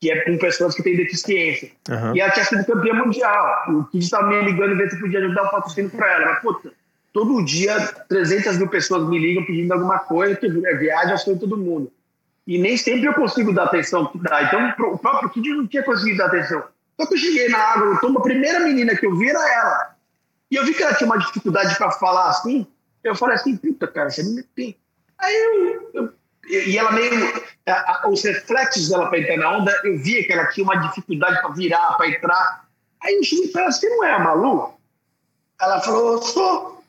que é com pessoas que têm deficiência. Uhum. E ela tinha sido campeã mundial. O Kid estava me ligando e ver se podia ajudar o patrocínio para ela. Mas, puta, todo dia 300 mil pessoas me ligam pedindo alguma coisa, que é viagem, eu todo mundo. E nem sempre eu consigo dar atenção que dá. Então, o próprio Kid não tinha conseguido dar atenção. Só que eu cheguei na água, eu tomo, a primeira menina que eu vi era ela. E eu vi que ela tinha uma dificuldade para falar assim. Eu falei assim, puta, cara, você me tem. Aí eu, eu, E ela meio. A, a, os reflexos dela para entrar na onda, eu via que ela tinha uma dificuldade para virar, para entrar. Aí eu cheguei para ela, você não é a Malu? Ela falou, sou.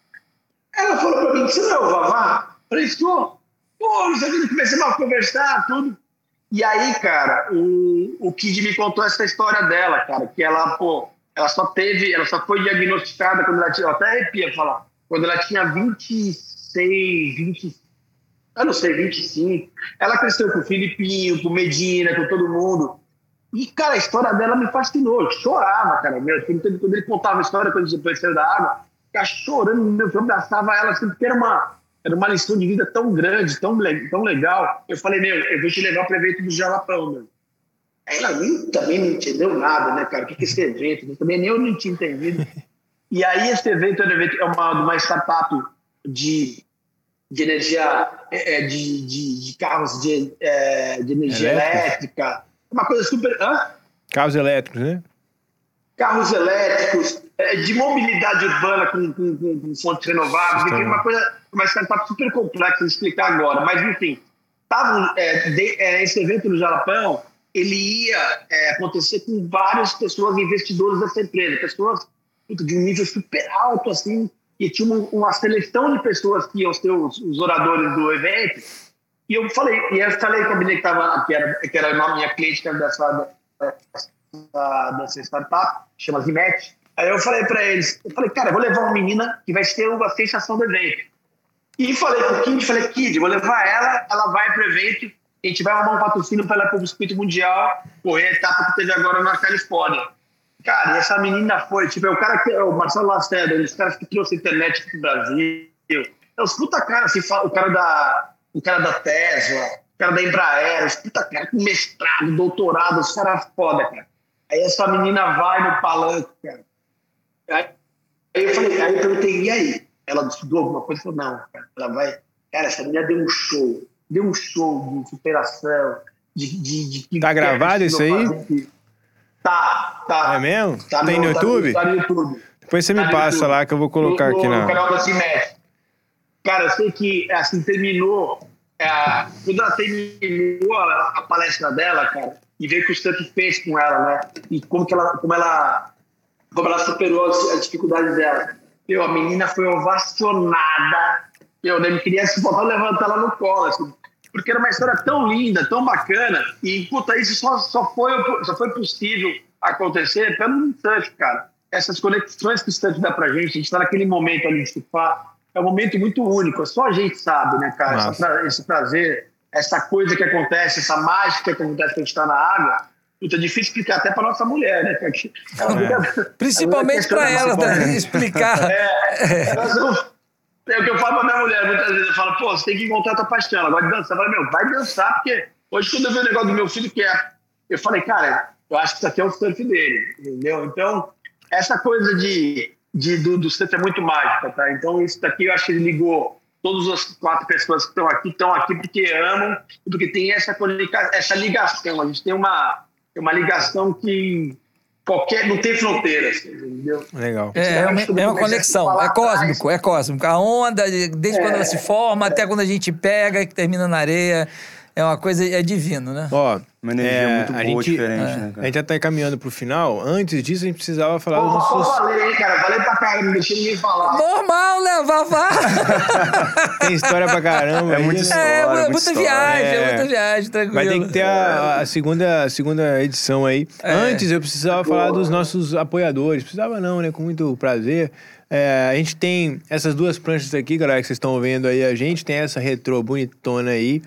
Ela falou pra mim, você não é o Vavá? Eu falei, sou. Pô, não sei o que, a conversar, tudo. E aí, cara, o, o Kid me contou essa história dela, cara, que ela, pô, ela só teve, ela só foi diagnosticada quando ela tinha, eu até arrepia falar, quando ela tinha 26, 20, eu não sei, 25. Ela cresceu com o Filipinho, com o Medina, com todo mundo. E, cara, a história dela me fascinou. Eu chorava, cara. Meu, quando ele contava a história quando gente saiu da água, ficava chorando, meu, eu abraçava ela assim, porque era uma, era uma lição de vida tão grande, tão, tão legal. Eu falei, meu, eu vou te levar para o evento do Jalapão, meu. Aí ela nem, também não entendeu nada, né, cara? O que, que é esse evento? também nem eu não tinha entendido. E aí esse evento é, um evento, é uma, uma startup de, de energia, é, é de, de, de, carros de, é, de energia elétrica. Uma coisa super... Hã? Carros elétricos, né? carros elétricos, é, de mobilidade urbana com, com, com fontes renováveis, enfim, uma coisa, uma startup super complexa de explicar agora, mas enfim, tava, é, de, é, esse evento no Jalapão, ele ia é, acontecer com várias pessoas investidores dessa empresa, pessoas de um nível super alto, assim, e tinha uma, uma seleção de pessoas que iam ser os, os, oradores do evento, e eu falei, e eu falei com a menina que, tava, que, era, que era a minha cliente, dessa, da, dessa startup, chama Zimet. Aí eu falei para eles, eu falei, cara, eu vou levar uma menina que vai ser uma sensação do evento. E falei pro Kid, falei, Kid, vou levar ela, ela vai pro evento, a gente vai arrumar um patrocínio para ela para o circuito mundial, correr a etapa que teve agora na Califórnia. Cara, e essa menina foi, tipo, é o cara que é o Marcelo Lacerda, um dos caras que trouxe a internet pro Brasil. É os puta cara, assim, o cara da, o cara da Tesla, o cara da Embraer, os puta cara com mestrado, doutorado, os caras foda, cara. Aí essa menina vai no palanque, cara. Aí, eu falei, aí eu perguntei, e aí? Ela estudou alguma coisa? Falou, não, cara. Ela vai. Cara, essa menina deu um show. Deu um show de superação, de. de, de tá gravado isso aí? Tá, tá. É mesmo? Tá Tem no, no, YouTube? Tá no YouTube. Depois você tá me passa lá que eu vou colocar no, aqui na. No canal da. Cara, eu sei que assim terminou. É, quando ela terminou a, a palestra dela, cara, e ver o que o Stuck fez com ela, né? E como que ela, como ela, como ela superou as, as dificuldades dela. Meu, a menina foi ovacionada. Eu nem queria se botar levantar ela no colo, assim, porque era uma história tão linda, tão bacana. E puta, isso só, só foi só foi possível acontecer pelo surf, cara. Essas conexões que o surf dá pra gente, a gente tá naquele momento ali de surfar, é um momento muito único, só a gente sabe, né, cara? Pra, esse prazer, essa coisa que acontece, essa mágica que acontece quando a gente tá na água, Puta, é difícil explicar até para nossa mulher, né? Porque ela fica, Principalmente para ela, né? explicar. É, elas não, é o que eu falo pra minha mulher, muitas vezes eu falo, pô, você tem que encontrar a tua paixão, ela gosta de dançar. Eu falo, meu, vai dançar, porque hoje quando eu vi o negócio do meu filho, que é, eu falei, cara, eu acho que isso aqui é o surf dele, entendeu? Então, essa coisa de, de do, do surf é muito mágica, tá? Então, isso daqui eu acho que ele ligou todas as quatro pessoas que estão aqui, estão aqui porque amam, porque tem essa, essa ligação, a gente tem uma é uma ligação que qualquer não tem fronteiras, entendeu? Legal. É, é uma, é uma conexão, é cósmico, é cósmico. A onda, desde é, quando ela se forma até quando a gente pega e termina na areia. É uma coisa, é divino, né? Ó, uma energia é, muito boa, gente, diferente, é. né, cara? A gente já tá encaminhando pro final. Antes disso, a gente precisava falar Pô, dos nossos... Pô, falei, hein, cara? Falei pra caramba, não deixei ninguém falar. Normal, né, Vavá? Tem história pra caramba. É muita né? história. É, muita, muita viagem, é. é muita viagem, tranquilo. Vai ter que ter a, a segunda, a segunda edição aí. É. Antes, eu precisava falar dos nossos apoiadores. Precisava não, né? Com muito prazer. É, a gente tem essas duas pranchas aqui, galera, que vocês estão vendo aí. A gente tem essa retrô bonitona aí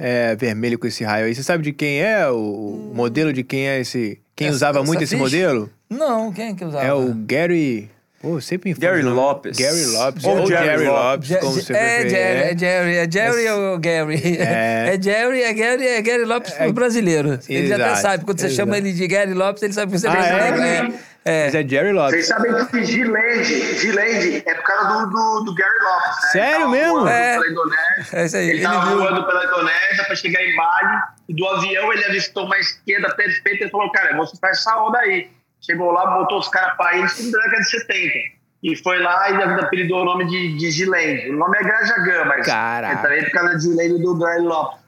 é, vermelho com esse raio aí. Você sabe de quem é o modelo de quem é esse? Quem Essa- usava essa muito esse ficha? modelo? Não, quem é que usava? É o Gary. Pô, sempre me fala Gary. Lopes. Gary Lopes. Ou Ou Jerry Jerry Lopes. Lopes, como você é, preferir. Jerry, é Jerry, é Jerry ou Gary? É. É Jerry, é Gary, é Gary Lopes pro brasileiro. Ele já até Exato, sabe, quando você exato. chama ele de Gary Lopes, ele sabe que você Ah, brasileiro. é? É. Mas é Jerry Lopes. Vocês sabem que Gilende, Gilende é por causa do, do, do Gary Lopes. Né? Sério Ele tava mesmo? voando É. Pela Indonésia. É isso aí. Ele Ele estava viu. voando pela Indonésia para chegar em Bali. E do avião ele avistou uma esquerda perfeita e falou: Cara, você faz essa onda aí. Chegou lá, botou os caras para ele, isso na década de 70. E foi lá e apelidou o nome de, de Gilende. O nome é Grajagan, mas Caraca. é também por causa de Gilende do Gary Lopes.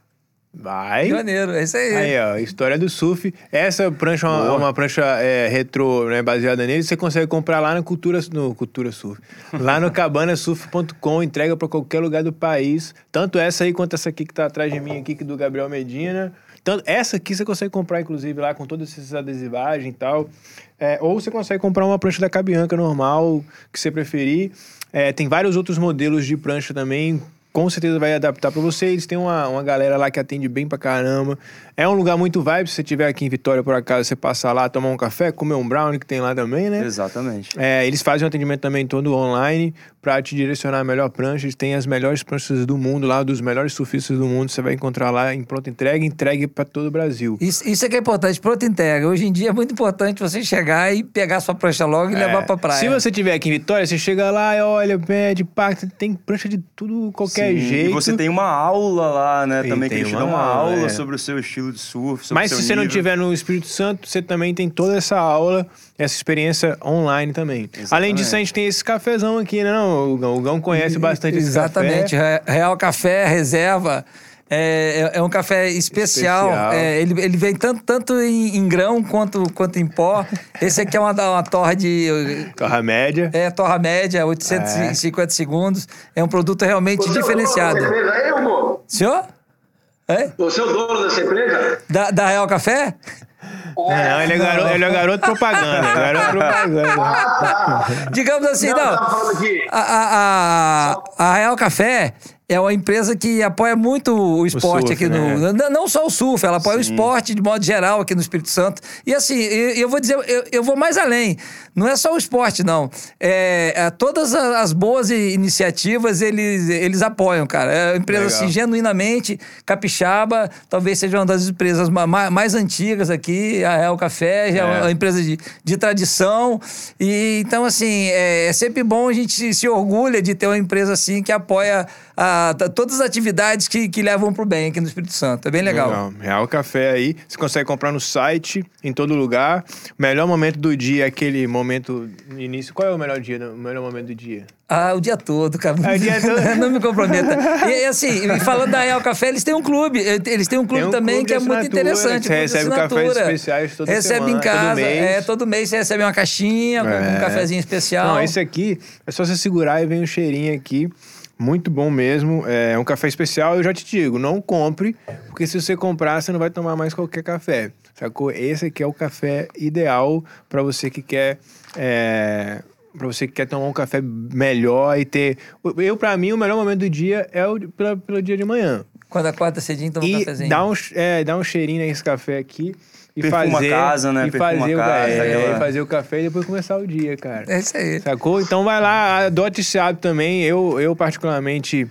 Vai. Maneiro, é isso aí. Aí, ó, história do surf. Essa prancha é uma, uma prancha é, retrô, né, baseada nele. Você consegue comprar lá na Cultura, no Cultura Surf. Lá no cabanasurf.com, entrega pra qualquer lugar do país. Tanto essa aí quanto essa aqui que tá atrás de mim aqui, que é do Gabriel Medina. Tanto, essa aqui você consegue comprar, inclusive, lá com todas essas adesivagens e tal. É, ou você consegue comprar uma prancha da Cabianca normal, que você preferir. É, tem vários outros modelos de prancha também. Com certeza vai adaptar pra você. Eles têm uma, uma galera lá que atende bem pra caramba. É um lugar muito vibe. Se você estiver aqui em Vitória, por acaso, você passar lá, tomar um café, comer um brownie que tem lá também, né? Exatamente. É, eles fazem um atendimento também todo online pra te direcionar a melhor prancha. Eles têm as melhores pranchas do mundo lá, dos melhores surfistas do mundo. Você vai encontrar lá em pronta entrega, entregue pra todo o Brasil. Isso, isso é que é importante, pronta entrega. Hoje em dia é muito importante você chegar e pegar sua prancha logo e levar pra praia. É. Se você estiver aqui em Vitória, você chega lá e olha, pede, pá, tem prancha de tudo, qualquer Sim, jeito. E você tem uma aula lá, né? E também que tem eles te uma dão uma aula, é. sobre o seu estilo de surf, sobre Mas se você não nível. tiver no Espírito Santo, você também tem toda essa aula, essa experiência online também. Além disso, a gente tem esse cafezão aqui, né? Não, o Gão, o Gão conhece bastante Exatamente. esse café. Re- Real Café, reserva. É, é- é um café especial. Especial. É, ele, ele vem tanto, tanto em, em grão quanto, quanto em pó. Esse aqui é uma, uma torra de. Torra média. É, torra média, 850 segundos. É um produto realmente Você diferenciado. É o dono dessa empresa aí, Hugo? Senhor? É? Você é o dono dessa empresa? Da, da Real Café? Não, ele é garoto, ele é garoto propaganda. é garoto propaganda. Ah, tá. Digamos assim, Não, não. aqui. A, a, a, a Real Café é uma empresa que apoia muito o esporte surf, aqui né? no. Não, não só o surf, ela apoia o esporte de modo geral aqui no Espírito Santo. E assim, eu, eu vou dizer, eu, eu vou mais além. Não é só o esporte, não. É, é, todas a- as boas iniciativas eles, eles apoiam, cara. É uma empresa Legal. assim, genuinamente capixaba, talvez seja uma das empresas ma- ma- mais antigas aqui, a Real Café, é É. uma empresa de, de tradição. E então, assim, é, é sempre bom a gente se, orgulha de ter uma empresa assim que apoia a- t- todas as atividades que, que levam pro bem aqui no Espírito Santo. É bem legal. Real Café aí. Você consegue comprar no site, em todo lugar. O melhor momento do dia é aquele momento no início. Qual é o melhor dia, o melhor momento do dia? Ah, o dia todo, cara. É, o dia todo. Não me comprometa. E, assim, falando da Real Café, eles têm um clube. Eles têm um clube um também clube que é muito interessante. você recebe cafés especiais toda Recebe semana, em todo casa. mês. É, todo mês você recebe uma caixinha com um É. cafezinho especial. Não, esse aqui é só você segurar e vem um cheirinho aqui. Muito bom mesmo. É um café especial. Eu já te digo, não compre, porque se você comprar, você não vai tomar mais qualquer café. Sacou? Esse aqui é o café ideal para você que quer. É, para você que quer tomar um café melhor e ter. Eu, para mim, o melhor momento do dia é o pela, pelo dia de manhã. Quando acorda cedinho, toma um cafezinho. dá um, é, dá um cheirinho nesse café aqui. E Perfuma fazer, casa, né? E Perfuma fazer, a o, casa, é, aquela- e fazer o café e depois começar o dia, cara. É isso aí. Sacou? Então vai lá, adote esse hábito também. Eu, eu particularmente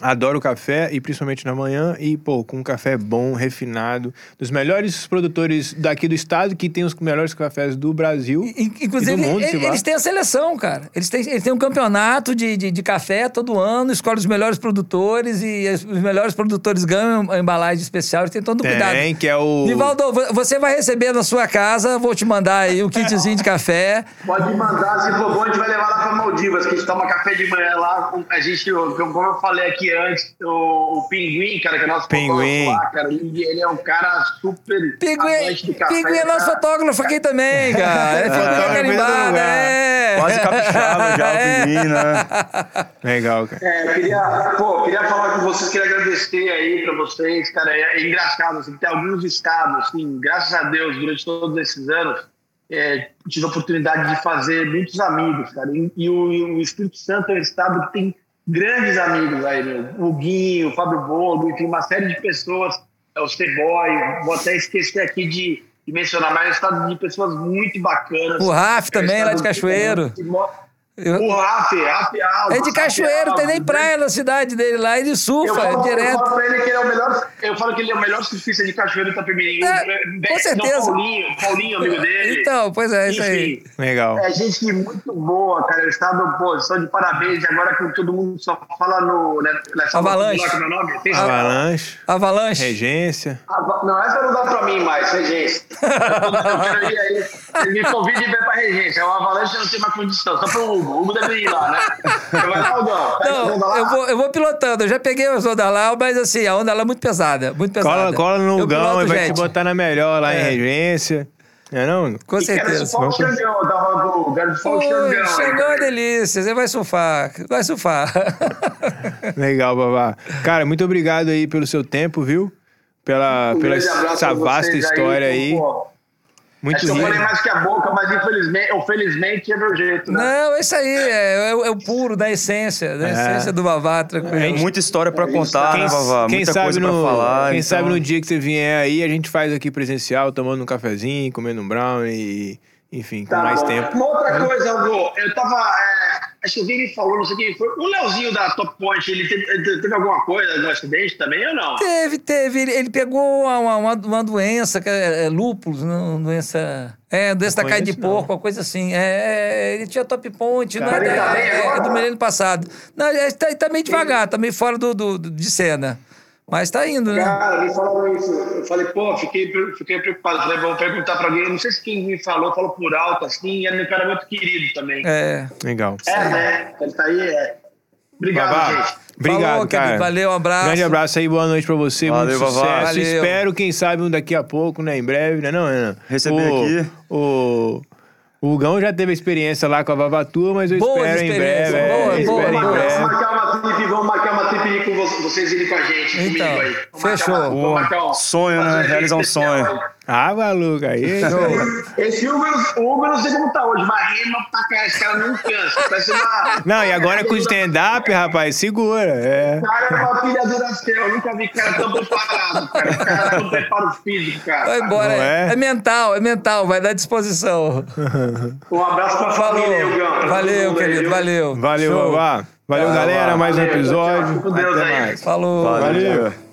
adoro café e principalmente na manhã e pô, com um café bom, refinado, dos melhores produtores daqui do estado que tem os melhores cafés do Brasil. In- Inclusive, e do mundo, e- se eles, têm a seleção, cara. Eles têm, eles têm um campeonato de, de, de café todo ano, escolhe os melhores produtores e os melhores produtores ganham a embalagem especial. Eles têm todo cuidado. Tem, que é o Nivaldo, vo- você vai receber na sua casa, vou te mandar aí o kitzinho de café. Pode mandar, se for bom, a gente vai levar lá para Maldivas, que a gente toma café de manhã lá. A gente, como eu falei aqui antes, o, o Pinguim, cara, que é nosso Pinguim. fotógrafo lá, cara, ele ele é um cara super Pinguim, café. Pinguim é nosso cara. fotógrafo aqui também, cara. É Fotógrafo fotógrafo lugar. é. Quase capixaba já, É. o pinguim, né? legal, cara. É, eu queria, pô, queria falar com vocês, queria agradecer aí pra vocês, cara. É, é engraçado, assim, tem alguns estados, assim, graças a Deus, durante todos esses anos, é, tive a oportunidade de fazer muitos amigos, cara. E, e o, e o Espírito Santo é um estado que tem grandes amigos aí, meu. O Guinho, o Fábio Bolo, enfim, uma série de pessoas, é, o C-Boy, vou até esquecer aqui de, de mencionar, mas é um estado de pessoas muito bacanas. O Raf É um também, lá de Cachoeiro. que mo- Eu- O Raf, Raf Alves. É de Cachoeiro, tem nem praia na cidade dele lá, ele Eu surfa falo, eu direto. falo pra ele que ele é o melhor. Eu falo que ele é o melhor surfista de Cachoeiro do Itapemirim. É, com certeza. Paulinho, Paulinho, amigo dele. Então, pois é, isso aí. Legal. é gente muito boa, cara. O estado, pô, só de parabéns. Agora que todo mundo só fala no. Né, nessa Avalanche. Lá, como é o nome? Tem- Avalanche, Avalanche. regência. Ava- Não, essa não dá pra mim mais, regência. Eu quero ir aí. Ele me convida e vai pra regência. O Avalanche eu não tem mais condição. Só pro Hugo. O Hugo deve ir lá, né? Vai lá, Não, lá. eu vou, eu vou pilotando. Eu já peguei as ondas lá, mas assim, a onda lá é muito pesada. Muito pesada. Cola, cola no Lugão piloto e vai jet. te botar na melhor lá É. em regência. Não é não? Com E quero certeza. surfar o Xangão, eu tava quero surfar o Oi, Xangão. aí, Xangão é delícia. Você vai surfar. Vai surfar. Legal, Babá. Cara, muito obrigado aí pelo seu tempo, viu? Pela, Um pela essa vasta história aí. pô. Muito Acho que eu falei mais que a boca, mas infelizmente, ou felizmente é meu jeito, né? Não, é isso aí. É, é o- é o puro da essência. Da É. essência do Vavá, tranquilo. Tem muita história pra contar, Quem, né, Vavá? quem Muita sabe coisa no, pra falar. quem então- sabe no dia que você vier aí, a gente faz aqui presencial, tomando um cafezinho, comendo um brownie, e, enfim, com Tá mais bom. tempo. Uma outra coisa, Hugo, eu tava. é, acho que alguém me falou, não sei quem foi. O Leozinho da Top Point, ele teve, teve alguma coisa, algum acidente também ou não? Teve, teve. Ele, ele pegou uma, uma, uma doença, que é, é lúpus, não, doença. É, doença da Não carne de não. porco, uma coisa assim. É, é, ele tinha top point, não é, Cara, ele tá bem é, é do milênio passado. Não, ele tá, ele tá meio devagar, tá meio fora do, do- do- de cena. Mas tá indo, né? Cara, me falaram isso. Eu falei, pô, fiquei, fiquei preocupado. Falei, vou perguntar pra alguém. Não sei se quem me falou, falou por alto, assim. Ele é um cara muito querido também. É, É. Legal. né? Ele tá aí, é. Obrigado, Babá, gente. obrigado, Falou, querido. cara. Valeu, um abraço. Grande abraço aí, boa noite pra você, Valeu, muito sucesso. Valeu. Espero, quem sabe, um daqui a pouco, né, em breve, né, não, Ana? Receber o, aqui. O, o Hugão já teve experiência lá com a Vavatua, mas eu Boas espero em breve. boa, é, boa, espero em boa. Vamos breve. marcar uma trip, vamos marcar vocês irem com a gente. Então, comigo aí. Fechou. uma- marcar um- Sonho, né? Realizar um sonho. aí. Ah, maluco, aí. Esse Uber, Uber não sei como tá hoje, mas rima pra cá, esse cara não cansa. Parece uma. Não, e agora com o stand-up, rapaz, segura. É. O cara é uma filha Duracell, eu nunca vi cara tão preparado, cara. O cara um preparo físico, cara. Vai embora. É? é? mental, é mental, vai dar disposição. Um abraço pra Falou. família, Hugão. pra Valeu, querido, valeu. Valeu. Vavá. Valeu, galera. Mais um episódio. tchau. Com Deus Até aí. mais. Falou. Valeu. Valeu.